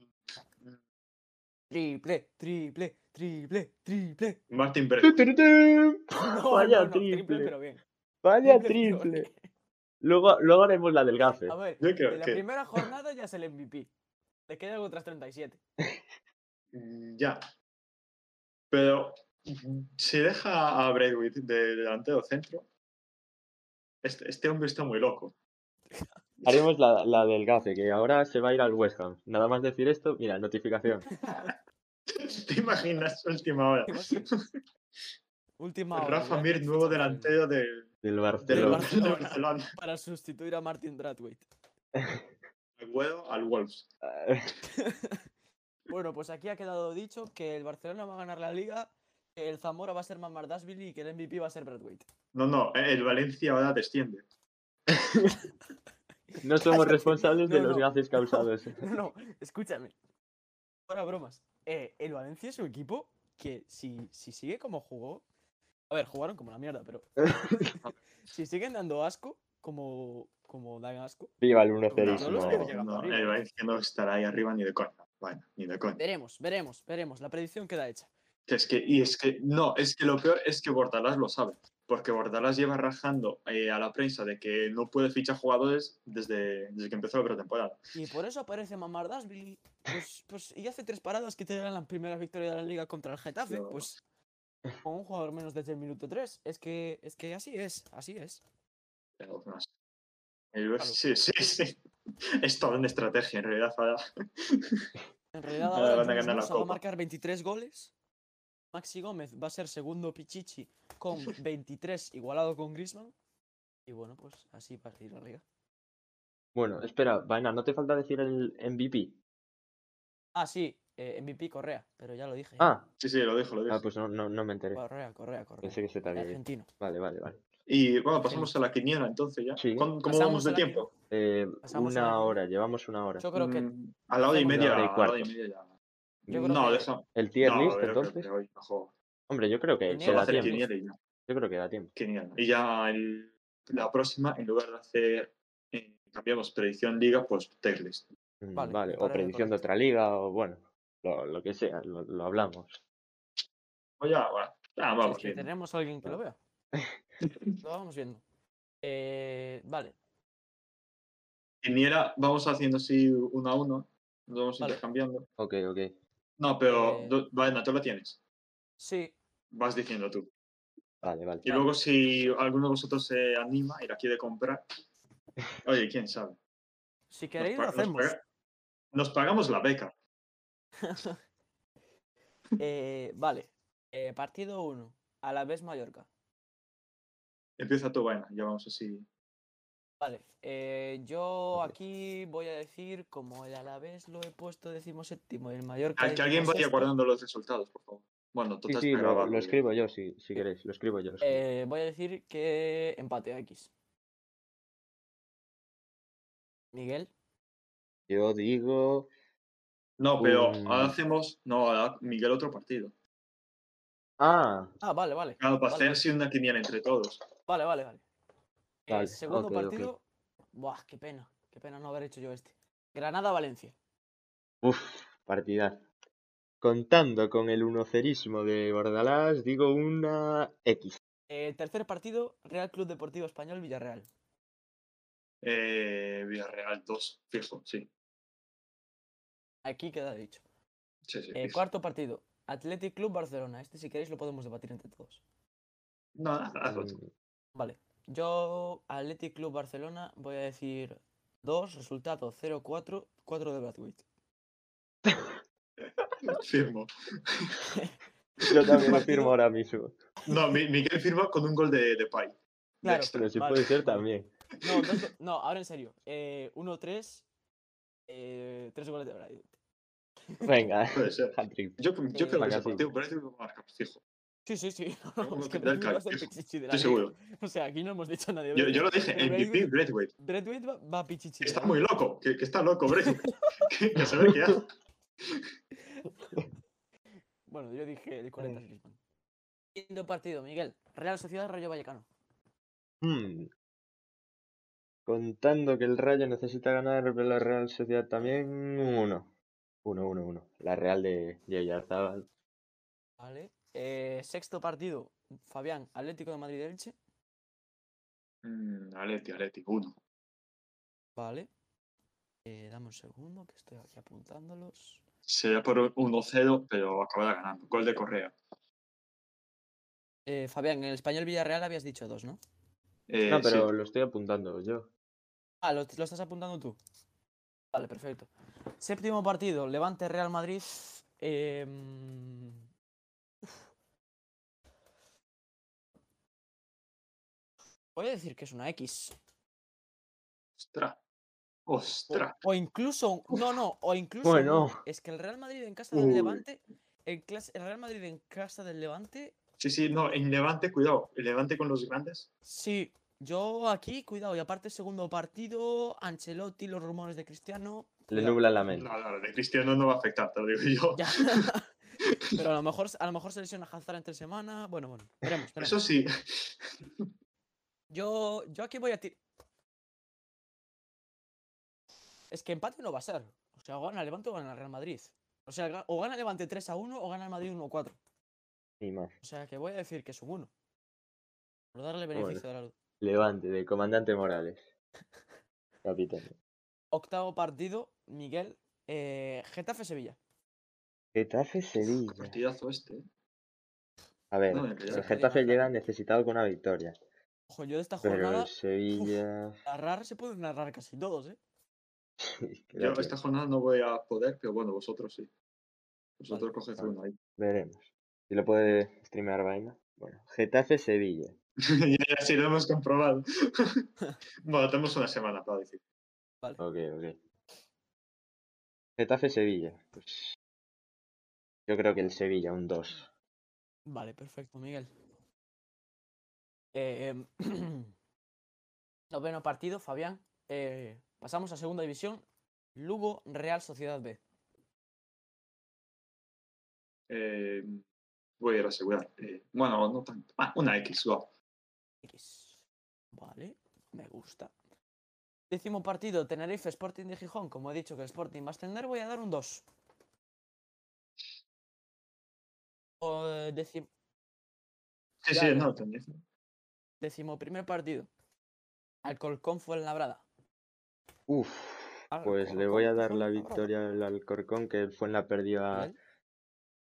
Triple, triple, triple, triple. Martin Brett. No, Vaya no, no, triple. pero bien. Vaya Triple, triple. Luego, luego haremos la del gafe. A ver, Yo creo en la que- primera jornada ya es el MVP. Le quedan otras 37. Mm, Ya. Pero si deja a Braithwaite de delantero centro, este, este hombre está muy loco. Haremos la, la del gafe, que ahora se va a ir al West Ham. Nada más decir esto, mira, notificación. ¿Te imaginas última hora? Última hora. Rafa Mir, nuevo delantero del, Barcelona. Barcelona. del Barcelona. Para sustituir a Martin Brathwaite. Agüero al Wolves. Bueno, pues aquí ha quedado dicho que el Barcelona va a ganar la liga, que el Zamora va a ser Mamardashvili y que el MVP va a ser Brathwaite. No, no, el Valencia ahora desciende. No somos responsables de No, los no. gafes causados. No, no, escúchame. Ahora bromas. Eh, el Valencia es un equipo que si, si sigue como jugó. A ver, jugaron como la mierda, pero. si siguen dando asco, como, como dan asco. Viva el 1 Yo los 0 veo No, el. Valencia no estará ahí arriba ni de coña. Bueno, ni de coña. Veremos, veremos, veremos. La predicción queda hecha. Que es que, y es que, no, es que lo peor es que Bordalás lo sabe. Porque Bordalás lleva rajando eh, a la prensa de que no puede fichar jugadores desde, desde que empezó la pretemporada. Y por eso aparece Mamardashvili. Pues, pues, y hace tres paradas que te dan la primera victoria de la liga contra el Getafe. No. Pues con un jugador menos desde el minuto 3. Es que, es que así es, así es. Pero, no sé. El- Claro. Sí, sí, sí. Es toda una estrategia, en realidad. Para... En realidad Ahora van a Yunus ganar la Musa va a marcar 23 goles. Maxi Gómez va a ser segundo Pichichi con 23 igualado con Griezmann. Y bueno, pues así va a ir la liga. Bueno, espera, Vaina, ¿no te falta decir el MVP? Ah, sí, eh, MVP Correa, pero ya lo dije. Ah, Sí, sí, lo dijo, lo dijo. ah pues no, no, no me enteré. Correa, Correa, Correa. Pensé que se te había argentino. Vale, vale, vale. Y bueno, pasamos a la quiniela entonces ya. Sí. ¿Cómo, Pasamos vamos de tiempo? Eh, Pasamos a la una hora, llevamos una hora. Yo creo que Mm, a la hora y media. hora y a la hora y cuarto. media ya. Yo creo no, que- deja. ¿El tier no, list, entonces? hoy. Hombre, yo creo que se da tiempo. y ya. Yo creo que da tiempo. Y ya el- la próxima, en lugar de hacer. eh, cambiamos predicción liga, pues tier list. Mm, Vale, Vale, o predicción de otra liga, o bueno, lo, lo que sea, lo, lo hablamos. Pues ya, bueno, ya si es vamos que tenemos a alguien que lo vea. lo vamos viendo. Eh, vale, Quiniela, vamos haciendo así uno a uno. Nos vamos Vale. intercambiando. Ok, ok. No, pero. Eh, Bueno, tú lo tienes. sí, Vas diciendo tú. Vale, vale. Y luego, si alguno de vosotros se anima y la quiere comprar, oye, quién sabe. si queréis lo nos hacemos. paga- Nos pagamos la beca. Eh, vale, eh, partido 1, a la vez Mallorca. Empieza tu vaina, ya vamos así. Vale, eh, yo aquí voy a decir, como el Alavés lo he puesto decimoséptimo y el Mallorca. Al que alguien vaya guardando los resultados, por favor. Bueno, Sí, total sí, está lo, lo escribo yo, si, si queréis, lo escribo yo. lo escribo. Eh, voy a decir que empate a X. Miguel. Yo digo. No, pero ahora hacemos. No, ahora Miguel otro partido. Ah, Ah, vale, vale. Claro, para vale, hacer así una quiniela entre todos. Vale, vale, vale. Eh, Vale, segundo partido. Buah, qué pena. Qué pena no haber hecho yo este. Granada-Valencia. uff, partida. Contando con el unocerismo de Bordalás, digo una X. Eh, tercer partido, Real Club Deportivo Español Villarreal. Eh, Villarreal 2, fijo, sí. Aquí queda dicho. Sí, sí, Eh, cuarto partido, Athletic Club Barcelona. Este, si queréis, lo podemos debatir entre todos. No, hazlo tú. Mm, Vale. Yo, Athletic Club Barcelona, voy a decir 2, resultado 0-4, 4 de Bradwaite. Firmo. Yo también lo firmo ahora mismo. No, Mi- Miguel firma con un gol de, de Pai. Claro, extra. Pero si vale, puede ser vale. también. No, go- no, ahora en serio. Eh, 1-3, eh, 3 goles de Bradwaite. Venga, Puede ser. Yo, yo Eh, creo que ese partido parece que va a marcar, fijo. Sí, sí, sí. Como es que el pichichi Estoy seguro. O sea, aquí no hemos dicho a nadie. Yo, yo lo dije, MVP Braithwaite. Braithwaite va, va a pichichi. Está muy loco, que, que está loco, Braithwaite. que, que se ve que hace. Bueno, yo dije el 40 Griezmann. Quinto partido, Miguel. Real Sociedad Rayo Vallecano. Hmm. Contando que el Rayo necesita ganar, pero la Real Sociedad también, un 1. 1, 1, 1. La Real de Yarzábal. Vale. Eh, sexto partido, Fabián, Atlético de Madrid Elche. Mm, Aleti, uno. Vale. Eh, dame un segundo, que estoy aquí apuntándolos. Sería por 1-0, pero acabará ganando. Gol de Correa. Eh, Fabián, en el español Villarreal habías dicho dos, ¿no? Eh, No, sí. pero lo estoy apuntando yo. Ah, lo, lo estás apuntando tú. Vale, perfecto. Séptimo partido, Levante Real Madrid. em, Voy a decir que es una X. Ostras. Ostras. o incluso, no, no, o incluso. Bueno. no. Es que el Real Madrid en casa del Uy. Levante. El, clas- el Real Madrid en casa del Levante. Sí, sí, no, en Levante, cuidado. El Levante con los grandes. Sí, yo aquí, cuidado. Y aparte, segundo partido, Ancelotti, los rumores de Cristiano. Le nubla la mente. No, no, de Cristiano no va a afectar, te lo digo yo. Ya. Pero a lo mejor, a lo mejor se lesiona Hazard entre semana. Bueno, bueno, veremos. veremos. Eso sí. Yo, yo aquí voy a tirar. Es que empate no va a ser. O sea, o gana el Levante o gana el Real Madrid. O sea, o gana el Levante 3 a 1 o gana el Madrid 1 a 4. Ni más. O sea, que voy a decir que es un 1. Por darle beneficio de la luz. Levante, de comandante Morales. Capitán. Octavo partido, Miguel. Eh, Getafe-Sevilla. Getafe Sevilla. Partidazo este. ¿eh? A ver, No, el Getafe llega necesitado con una victoria. Ojo, yo de esta Pero jornada, el Sevilla. narrar se pueden narrar casi todos, ¿eh? Yo esta jornada no voy a poder, pero bueno, vosotros sí. Vosotros Vale, coged vale. uno ahí. Veremos. Si lo puede streamear Vaina. Bueno, Getafe Sevilla. ya, ya sí lo hemos comprobado. bueno, tenemos una semana para decir. Vale. Ok, ok. Getafe Sevilla. Pues. Yo creo que el Sevilla, un 2. Vale, perfecto, Miguel. Eh, noveno partido, Fabián. Eh, pasamos a segunda división. Lugo, Real Sociedad B. Eh, voy a ir a asegurar. Bueno, no tanto. Ah, una X, va. X. Vale, me gusta. Décimo partido, Tenerife Sporting de Gijón. Como he dicho que el Sporting va a ascender, voy a dar un 2. O, eh, décimo, Sí, Ya, sí, no, tenéis. Décimo primer partido. Alcolcón fue el Labrada. Uf. Pues le voy a dar la Alcorcón, victoria al Alcorcón, que fue en la pérdida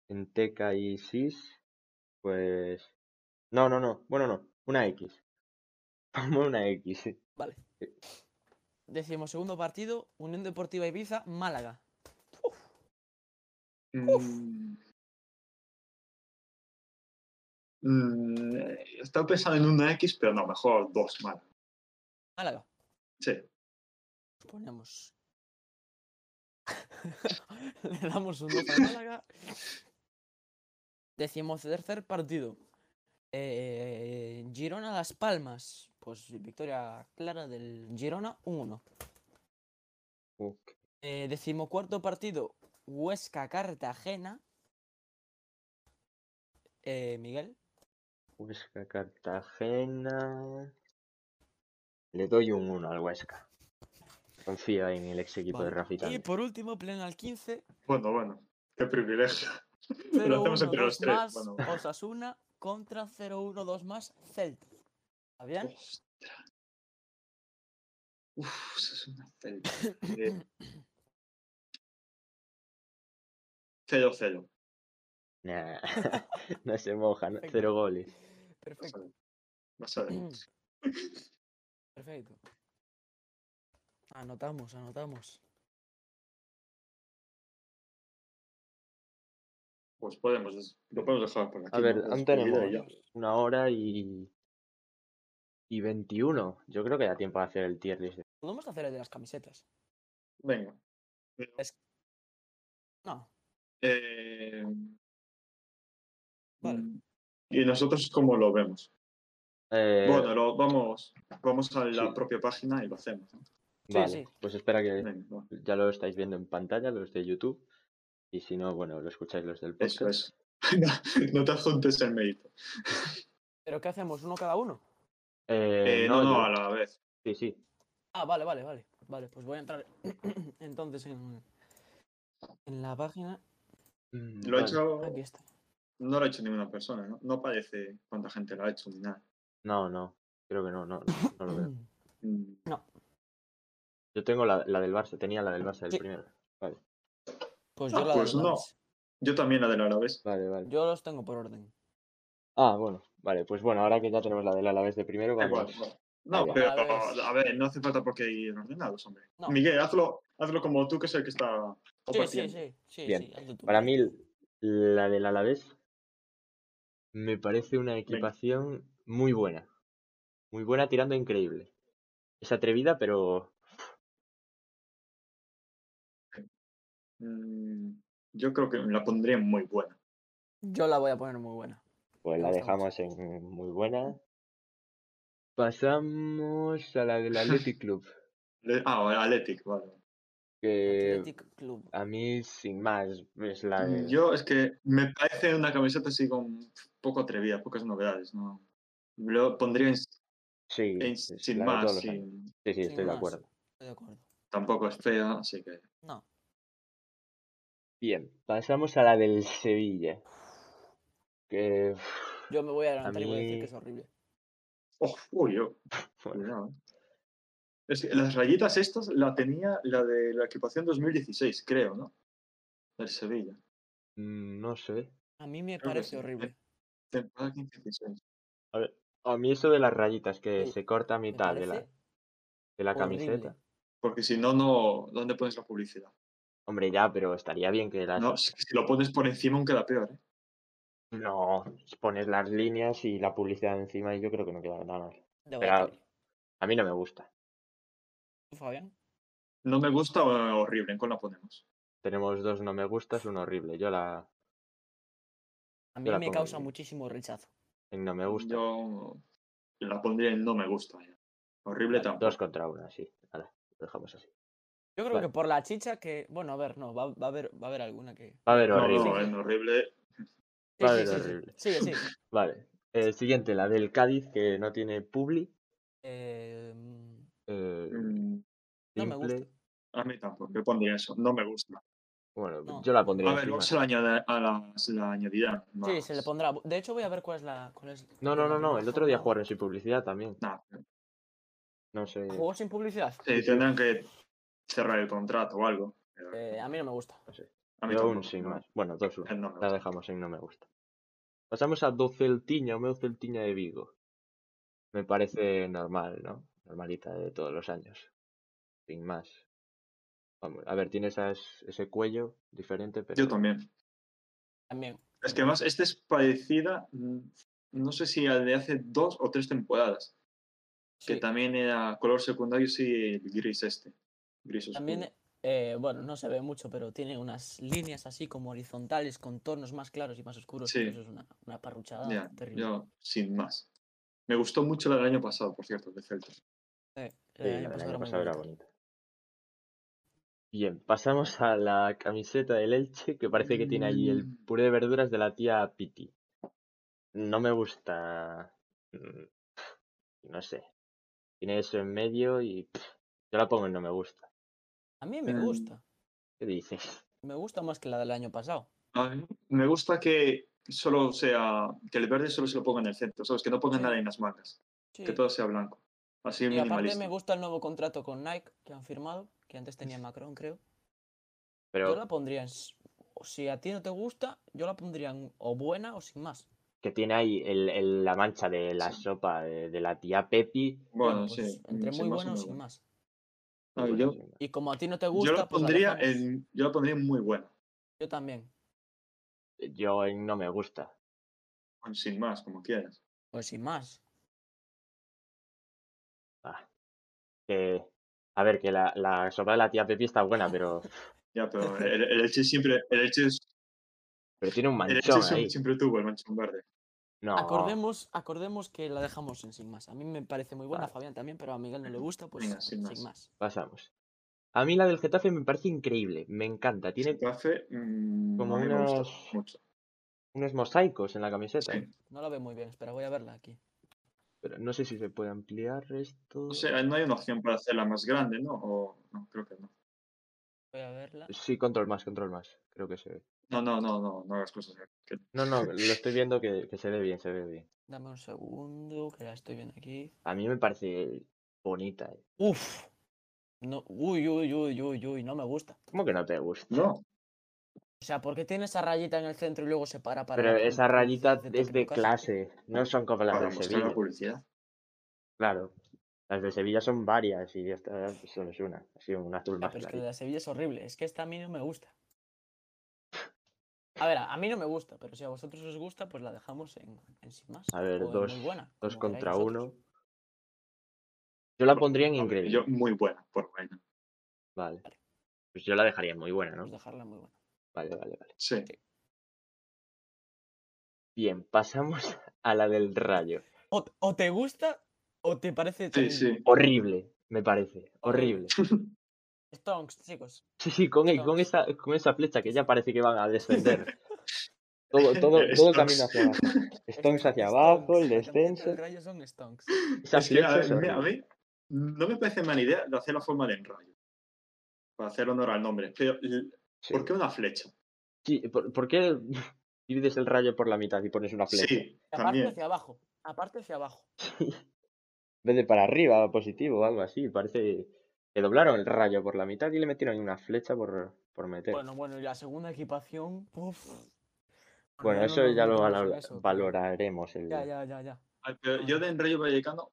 en Teca y Sis. Pues. No, no, no. Bueno, no. Una X. Vamos una X. sí. Vale. Décimo segundo partido, Unión Deportiva Ibiza, Málaga. Mm. Mm, estaba pensando en una X, pero no, mejor dos, mal. Málaga. Sí. Ponemos. Le damos un 2 a Málaga. Decimotercer partido. Eh, Girona Las Palmas. Pues victoria clara del Girona 1-1. Ok. Eh, decimocuarto partido. Huesca Cartagena. Eh, Miguel. Huesca, Cartagena. Le doy un 1 al Huesca. Confío en el ex equipo de Vale. Rafi Y también. por último, pleno al 15. Bueno, bueno. Qué privilegio. Lo hacemos 0-1, entre los 2 tres. más Bueno, Osasuna contra 0-1, 2 más Celta. ¿Está bien? Ostras. Uf, eso es una celda. Eh, 0-0. Nah, no se moja, ¿no? Perfecto. cero goles. Perfecto. Vas a ver. Perfecto. Anotamos, anotamos. Pues podemos, lo podemos dejar por aquí. A ver, ¿no? tenemos una hora y. y 21. Yo creo que da tiempo a hacer el tier list. Podemos hacer el de las camisetas. Venga. No, Eh, Vale. ¿Y nosotros cómo lo vemos? Eh, Bueno, lo, vamos, vamos a la sí. propia página y lo hacemos. ¿no? sí, vale, sí. pues espera que Venga, ya lo estáis viendo en pantalla, los de YouTube. Y si no, bueno, lo escucháis los del podcast. Eso es. no, no te adjuntes el mérito. ¿Pero qué hacemos? ¿Uno cada uno? Eh, Eh, no, no, yo- a la vez. Sí, sí. Ah, vale, vale, vale. Vale, pues voy a entrar entonces en, en la página. Mm, Lo vale. hecho, Aquí está. No lo ha hecho ninguna persona, ¿no? No parece cuánta gente lo ha hecho ni nada. No, no. Creo que no, no, no, no lo veo. Mm, Yo tengo la, la del Barça, tenía la del Barça del Sí. primero. Vale, Pues Ah, yo la pues del no. Alavés. Yo también la del Alavés. vale, vale. Yo los tengo por orden. Ah, bueno, vale, pues bueno, ahora que ya tenemos la del Alavés de primero, vamos. igual, igual. No, pero a ver, no hace falta porque ir ordenados, hombre. No. Miguel, hazlo, hazlo como tú, que es el que está Sí, sí, compartiendo. sí. sí, Bien. sí, hazlo tú. Para mí, la del Alavés me parece una equipación muy buena. Muy buena tirando increíble. Es atrevida, pero Mm, yo creo que la pondría muy buena. Yo la voy a poner muy buena. pues la dejamos en muy buena. Pasamos a la del Athletic Club. Ah, Athletic, vale. Que Athletic Club. a mí, sin más, es la de... Yo es que me parece una camiseta así con poco atrevida, pocas novedades, ¿no? Lo pondría en- Sí, en- sin más, sin- Sí, sí, Sin estoy de acuerdo. Estoy de acuerdo. tampoco es fea, así que... No. Bien, pasamos a la del Sevilla. Que... Yo me voy a adelantar y voy a decir que es horrible. Oh, uy, yo. bueno, eh. Es que las rayitas estas la tenía la de la equipación 2016, creo, ¿no? Del Sevilla. mm, no sé. A mí me Creo parece sí. horrible. Temporada 15-16. A ver, a mí eso de las rayitas que Sí, se corta a mitad de la, de la horrible. camiseta. Porque si no, no, ¿dónde pones la publicidad? Hombre, ya, pero estaría bien que las... No, si, lo pones por encima aún queda peor, ¿eh? No, pones las líneas y la publicidad encima y yo creo que no queda nada mal. Pero a mí no me gusta. ¿Tú, Fabián? No me gusta o horrible, ¿en cuál la ponemos? Tenemos dos no me gustas, uno horrible. Yo la A mí la me causa muchísimo rechazo. en no me gusta. Yo la pondría en no me gusta. ya. Horrible Vale, tampoco. Dos contra una, sí. Hala, lo dejamos así. Yo creo Vale. que por la chicha que. Bueno, a ver, no, va, va a, haber, va a haber alguna que. Va a haber horrible. no, en horrible. Sí, Va a sí, haber sí, sí. horrible. Sigue, sigue. Vale. Eh, siguiente, la del Cádiz, que no tiene publi. Eh, mm, eh, Mm, no me gusta. a mí tampoco, yo pondría eso. No me gusta. Bueno, No. yo la A pondría ver, luego se la, añade- a la, se la añadirán. Sí, se le pondrá. De hecho, voy a ver cuál es la. Cuál es No, no, no, no. El otro día jugaron sin publicidad también. Nah, No sé. ¿Jugó sin publicidad? sí, tendrán que cerrar el contrato o algo. Eh, a mí no me gusta. No sé. a mí Yo aún tampoco, sin no. más. Bueno, dos uno. No me La dejamos en no me gusta. Pasamos a do Celtiña, o meu Celtiña de Vigo. Me parece normal, ¿no? Normalita de todos los años. Sin más. Vamos, a ver, tiene esas, ese cuello diferente, pero. Yo también. También. Es que además, esta es parecida, mm, no sé si al de hace dos o tres temporadas. Que Sí. también era color secundario, sí, el gris este. Gris oscuro. También eh, bueno, no se ve mucho, pero tiene unas líneas así como horizontales con tonos más claros y más oscuros. Sí. Eso es una, una parruchada terrible. yo, sin más. Me gustó mucho la del año pasado, por cierto, de Celta. Eh, Sí, el año la del pasado año era muy pasado era bonita. Bien, pasamos a la camiseta del Elche, que parece que tiene allí el Mm. puré de verduras de la tía Piti. No me gusta. mm, No sé. Tiene eso en medio y pff, yo la pongo en no me gusta. A mí me gusta. ¿Qué dices? Me gusta más que la del año pasado. A mí me gusta que solo sea, que el verde solo se lo ponga en el centro, ¿sabes? Que no pongan Sí. nada en las mangas, Sí. que todo sea blanco. Así Y aparte minimalista. me gusta el nuevo contrato con Nike que han firmado, que antes tenía Macron, creo. Yo la pondría en... Si a ti no te gusta, yo la pondría en o buena o sin más. que tiene ahí el, el- la mancha de la Sí. sopa de, de la tía Pepi. Bueno, pues, sí. Entre sin muy bueno o sin más. Yo. Y como a ti no te yo gusta, la pues la pondría en, yo la pondría en muy buena, Yo también. Yo en no me gusta. en sin más, como quieras. Pues sin más. Ah, que, a ver, que la, la sopa de la tía Pepi está buena, pero, Ya, pero el, el Elche siempre, el Elche, es- pero tiene un el Elche manchón siempre- ahí. siempre tuvo el manchón verde. No, Acordemos, acordemos que la dejamos en sin más. A mí me parece muy buena, a Vale. Fabián también, pero a Miguel no le gusta, pues Venga, sin sin más. más. pasamos. A mí la del Getafe me parece increíble, me encanta. Tiene Getafe, mm, como unos- mucho. unos mosaicos en la camiseta, Sí. No la veo muy bien, espera, voy a verla aquí. Pero no sé si se puede ampliar esto. No sé, no hay una opción para hacerla más grande, ¿no? O, no, creo que no. Voy a verla. Sí, control más, control más, creo que se ve. No, no, no, no, no hagas cosas. que- No, no, lo estoy viendo que, que se ve bien, se ve bien. Dame un segundo, que la estoy viendo aquí. A mí me parece bonita. eh. Uf. No, uy, uy, uy, uy, uy, no me gusta. ¿Cómo que no te gusta? No, O sea, ¿por qué tiene esa rayita en el centro y luego se para para Pero esa rayita es de clase, no son como las de Sevilla. la publicidad. Claro, las de Sevilla son varias y esta solo es una, así un azul más pero es que la de Sevilla es horrible. Es que esta a mí no me gusta. A ver, a mí no me gusta, pero si a vosotros os gusta, pues la dejamos en, en sin más. A ver, dos, muy buena, dos contra uno. Yo la pondría en increíble. Yo, muy buena, por buena. Vale. Pues yo la dejaría muy buena, ¿no? Pues dejarla muy buena. Vale, vale, vale. Sí. Bien, pasamos a la del rayo. O, o te gusta o te parece Sí, terrible. sí. Horrible, me parece. Horrible. Stonks, chicos. Sí, sí, con, el- con, Stonks. esa, con esa flecha que ya parece que van a descender. Todo, todo, todo Stonks. camino hacia abajo. Stones hacia Stonks, abajo, el descenso. del Rayo son Stonks. Esa Es que a, mí, a horrible. mí no me parece mala idea de hacer la forma de enrayo. Para hacer honor al nombre. Pero, Sí. ¿por qué una flecha? Sí, ¿por, por qué divides el rayo por la mitad y pones una flecha? Sí, Aparte hacia abajo. Aparte hacia abajo. En vez de para arriba, positivo o algo así. Parece que doblaron el rayo por la mitad y le metieron una flecha por, por meter. Bueno, Bueno, bueno, y la segunda equipación. Uf. eso no nos ya lo eso, valoraremos. El... Ya, ya, ya, ya. Ay, pero yo de enrayo vallecano.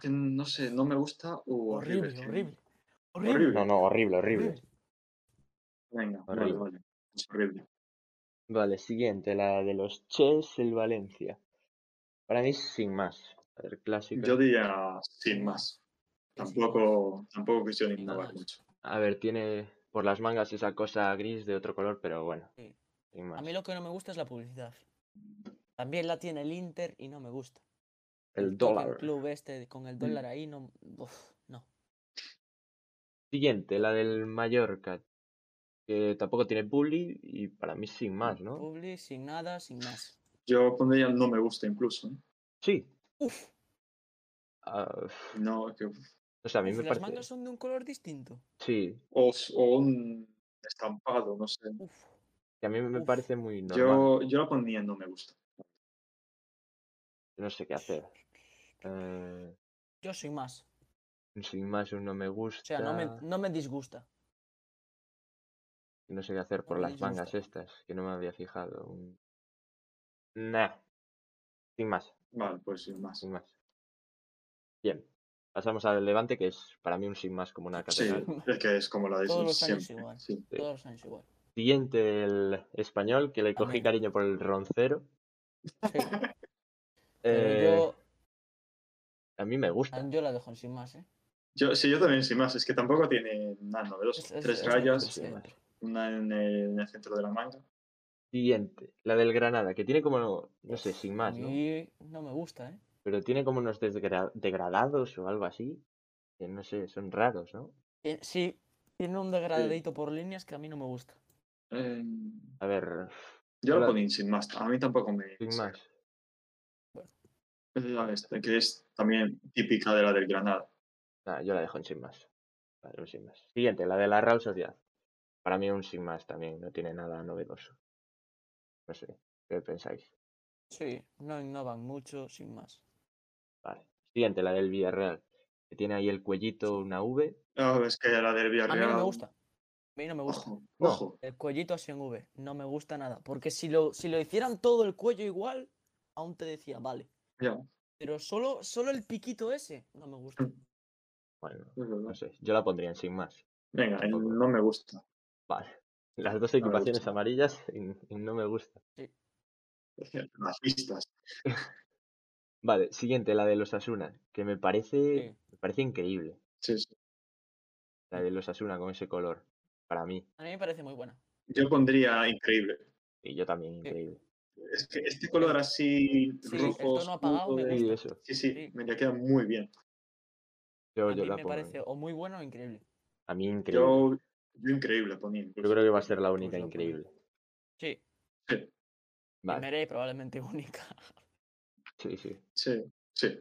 que no sé, no me gusta. Uh, horrible. Horrible. Horrible. No, no, horrible, horrible. Venga, vale, Horrible. vale. Es horrible. Vale, siguiente, la de los Ches, el Valencia. Para mí, sin más. A ver, clásico. Yo diría sin más. Tampoco, tampoco quisieron innovar mucho. A ver, tiene por las mangas esa cosa gris de otro color, pero bueno. Sí. Sin más. A mí lo que no me gusta es la publicidad. También la tiene el Inter y no me gusta. El dólar. club este con el dólar ahí no. uf, no. Siguiente, la del Mallorca. Que tampoco tiene bully y para mí sin más, ¿no? Publi, sin nada, sin más. Yo pondría no me gusta incluso. ¿eh? Sí. Uf, Ah, No, que, o sea, a mí me las parece. mangas son de un color distinto. Sí, o, o un estampado, no sé. Uf, que a mí me Uf. parece muy normal. Yo, yo la pondría en no me gusta. No sé qué hacer. Eh, yo sin más. Un sin más, un no me gusta. O sea, no me, no me disgusta. No sé qué hacer por las mangas estas, que no me había fijado. Un... Nah. Sin más, Vale, pues sin más. sin más. Bien. Pasamos al Levante, que es para mí un sin más como una Sí, catedral. es que es como la de Todos los años siempre. igual. Sí. Sí. Todos los años igual. Siguiente, el español, que le cogí cariño por el roncero. Sí, pero Eh, yo, A mí me gusta. yo la dejo en sin más, ¿eh? Yo, sí, yo también, sin más. Es que tampoco tiene nada novedoso. Es- es- Tres es rayas, una en el, en el centro de la manga. Siguiente, la del Granada, que tiene como, no sé, sin A más, ¿no? mí no me gusta, ¿eh? Pero tiene como unos desgra- degradados o algo así. Que no sé, son raros, ¿no? Tien- Sí, tiene un degradadito por líneas que a mí no me gusta. Eh, A ver, yo lo ponía sin más. A mí tampoco me. sin más. Es la esta, que es también típica de la del Granada. Nada, yo la dejo en sin más. Vale, un sin más. Siguiente, la de la Real Sociedad. Para mí un sin más también, no tiene nada novedoso. No sé, ¿qué pensáis? Sí, no innovan mucho, sin más. Vale. Siguiente, la del Villarreal. Que tiene ahí el cuellito, una V. Ah, es que la del A Villarreal. mí no me gusta. A mí no me gusta. Ojo, No. ojo. El cuellito así en V, no me gusta nada. Porque si lo, si lo hicieran todo el cuello igual, aún te decía, vale. Ya, Pero solo, solo el piquito ese, no me gusta. Bueno, no sé, yo la pondría en sin más. Venga, el no me gusta. Vale. Las dos equipaciones amarillas en- en no me gusta. Las pistas. Vale, siguiente, la de los Asuna, que me parece, Sí. me parece increíble. Sí, sí. La de los Asuna con ese color. Para mí. A mí me parece muy buena. Yo pondría increíble. Y yo también, Sí. increíble. Es que este color así Sí, el rojo. tono apagado me Sí, gusta. eso. Sí, sí, Sí. me queda muy bien. Yo, A yo mí la me pongo. parece o muy buena o increíble. A mí increíble. Yo, Yo, yo increíble ponía. incluso. creo que va a ser la única Pues increíble. Sí, Sí, Vale. primera y probablemente única. Sí, sí. sí, sí.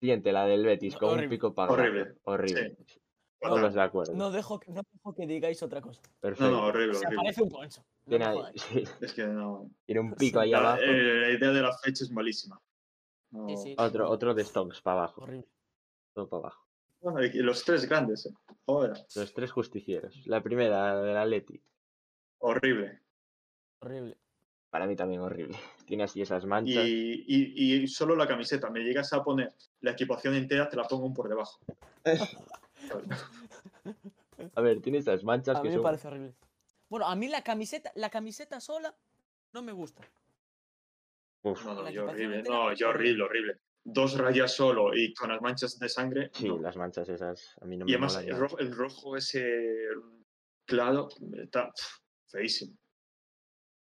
Siguiente, la del Betis, con un pico para Horrible, Horrible. No, Todos de acuerdo. No dejo, no dejo que digáis otra cosa. Perfecto. No, no, horrible, Se horrible. aparece un poncho. No Tiene ahí- sí, Es que no. tiene un pico ahí La, abajo. eh, la idea de la fecha es malísima. No. Sí, sí. Otro, otro de Stonks para abajo. Horrible. Todo para abajo. Bueno, y los tres grandes, eh. Joder, Los tres justicieros. La primera, la del Atleti. horrible. Horrible. Para mí también horrible. Tiene así esas manchas. Y, y, y solo la camiseta. Me llegas a poner la equipación entera, te la pongo un por debajo. A ver, tiene esas manchas A que mí me parece horrible. Bueno, a mí la camiseta, la camiseta sola no me gusta. Uf, No, no, yo horrible. No, yo horrible, horrible. Dos rayas solo y con las manchas de sangre. sí, no. las manchas esas a mí no Y me además molan el rojo, el rojo ese claro está feísimo.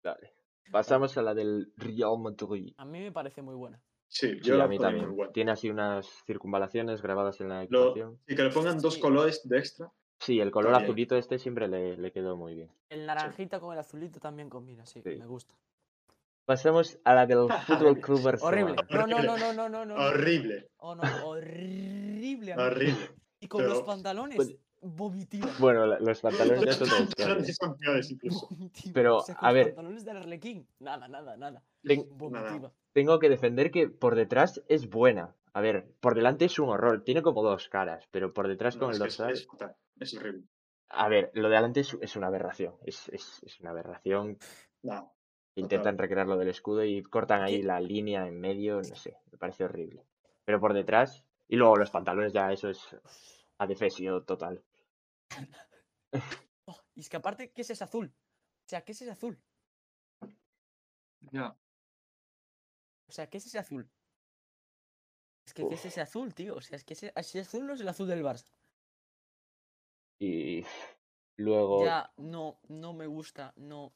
Vale. Pasamos a la del Real Madrid. A mí me parece muy buena. Sí, Sí, yo la a mí también. muy buena. Tiene así unas circunvalaciones grabadas en la equipación. y que le pongan dos Sí. colores de extra. Sí, el color azulito este siempre le, le quedó muy bien. El naranjita con el azulito también combina, sí, Sí. me gusta. Pasamos a la del Fútbol Club Horrible. Barcelona. No, no, no, no, no, no, no. Horrible, Oh, no, horrible. amigo. horrible. Y con los pantalones, Pues-. Bueno, la- los pantalones ya son otra Los historia. grandes son peores incluso. Vomitiva. Pero, O sea, con a los ver. pantalones del Arlequín. Nada, nada, nada. Ten- Vomitiva. tengo que defender que por detrás es buena. A ver, por delante es un horror. Tiene como dos caras, pero por detrás No, con el que es, dorsal. es fatal, es horrible. A ver, lo de adelante es, es una aberración. Es, es- es una aberración. No, Intentan recrear lo del escudo y cortan ahí ¿Qué? la línea en medio. No sé, me parece horrible. Pero por detrás. Y luego los pantalones ya, eso es adefesio total. Oh, y es que aparte, ¿qué es ese azul? O sea, ¿qué es ese azul? ya. O sea, ¿qué es ese azul? Es que, ¿qué es ese azul, tío? O sea, es que ese, ese azul no es el azul del Barça. Y luego, Ya, no, no me gusta, no.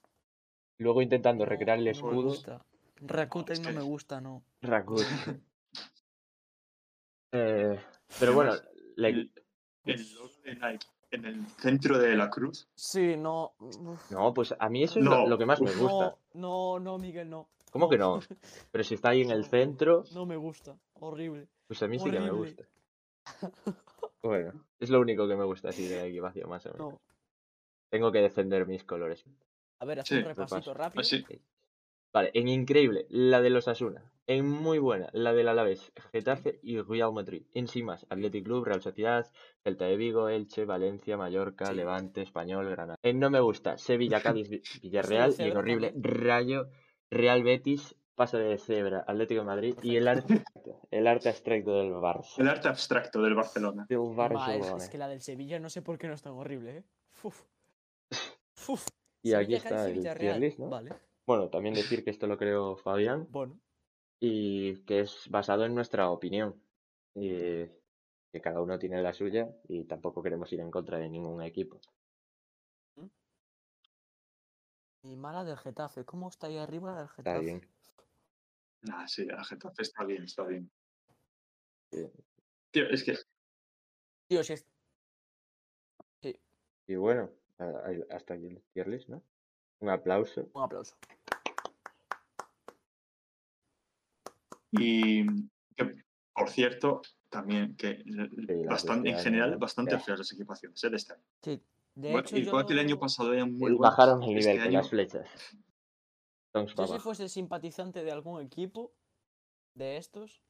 Luego intentando no, recrear el no me escudo. gusta. Rakuten no me gusta, no. Rakuten. Eh, pero bueno, la- El, el logo de Nike en el centro de la cruz. Sí, no. uf, no, pues a mí eso es lo, No, lo que más me gusta. No, no, no, Miguel, no. ¿Cómo que no? Pero si está ahí en el centro, No me gusta. Horrible. pues a mí sí que me gusta. Bueno, es lo único que me gusta así de equipación, más o menos. No. Tengo que defender mis colores. A ver, haz Sí, un repasito rápido. Así. Vale, en increíble, la de los Asuna. En muy buena, la del Alavés, Getafe y Real Madrid. En sí más, Athletic Club, Real Sociedad, Celta de Vigo, Elche, Valencia, Mallorca, Sí. Levante, Español, Granada. En no me gusta, Sevilla, Cádiz, Vi- Villarreal y en horrible. Rayo, Real Betis, Paso de Cebra, Atlético de Madrid y el arte, el arte abstracto del Barça. El arte abstracto del Barcelona. Del Ma, es, Barcelona. es que la del Sevilla no sé por qué no es tan horrible, ¿eh? Uf. Uf. Y aquí está el tier list, ¿no? Vale, Bueno, también decir que esto lo creó Fabián bueno. y que es basado en nuestra opinión. Y que cada uno tiene la suya y tampoco queremos ir en contra de ningún equipo. Y mala del Getafe. ¿Cómo está ahí arriba del Está Getafe? bien. Nah, sí, la Getafe está bien, está bien. Eh. Tío, es que Tío, si es... Y bueno, hasta aquí el tier list, ¿no? Un aplauso. Un aplauso. Y que, por cierto, también que bastante, en este general, año, bastante feas las equipaciones ¿eh? de este año. Sí. De Bueno, hecho, igual yo... que el año pasado eran muy buenas, bajaron el este nivel con año- las flechas. Yo para si fuese simpatizante de algún equipo de estos,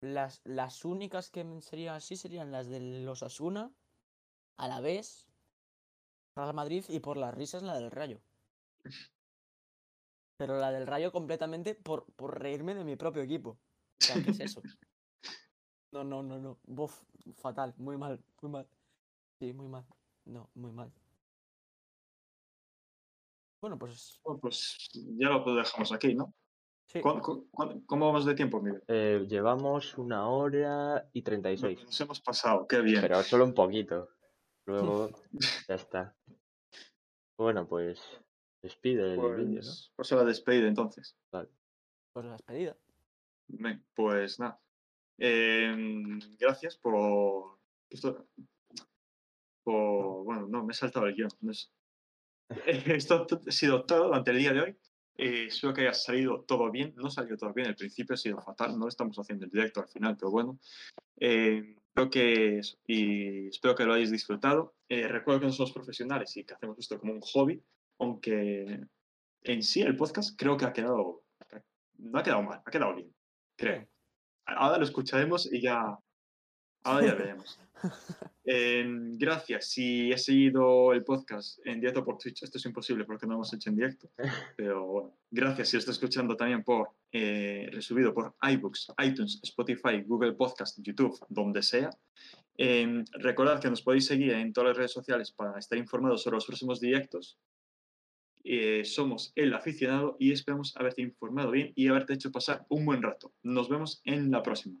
las, las únicas que serían así serían las de los Asuna, a la vez, Real Madrid y por las risas la del Rayo. Pero la del Rayo completamente por, por reírme de mi propio equipo. O sea, ¿qué es eso? No, no, no, no. Buf, fatal, muy mal, muy mal. Sí, muy mal. No, muy mal. Bueno, pues Bueno, pues ya lo dejamos aquí, ¿no? sí. ¿Cuán- cu- cuán- ¿Cómo vamos de tiempo, Miguel? Eh, llevamos una hora y Nos 36. nos hemos pasado, qué bien. Pero solo un poquito. Luego ya está. Bueno, pues despide el vídeo, ¿no? Pues, pues la despedida entonces. Pues la despedida. Ven, pues nada. Em, gracias por, esto- por. Bueno, no, me he saltado el guion. no es- Esto ha sido todo durante el día de hoy. Eh, espero que haya salido todo bien. No salió todo bien. El principio ha sido fatal. No estamos haciendo el directo al final, pero bueno. Eh, creo que y espero que lo hayáis disfrutado. Eh, recuerdo que no somos profesionales y que hacemos esto como un hobby, aunque en sí el podcast creo que ha quedado. No ha quedado mal, ha quedado bien. Creo. Ahora lo escucharemos y ya. Ahora ya veremos. Em, gracias. Si has seguido el podcast en directo por Twitch, esto es imposible porque no lo hemos hecho en directo. Pero bueno, gracias si lo estás escuchando también por eh, resubido por iBooks, iTunes, Spotify, Google Podcast, YouTube, donde sea. Em, recordad que nos podéis seguir en todas las redes sociales para estar informados sobre los próximos directos. Eh, somos el aficionado y esperamos haberte informado bien y haberte hecho pasar un buen rato. Nos vemos en la próxima.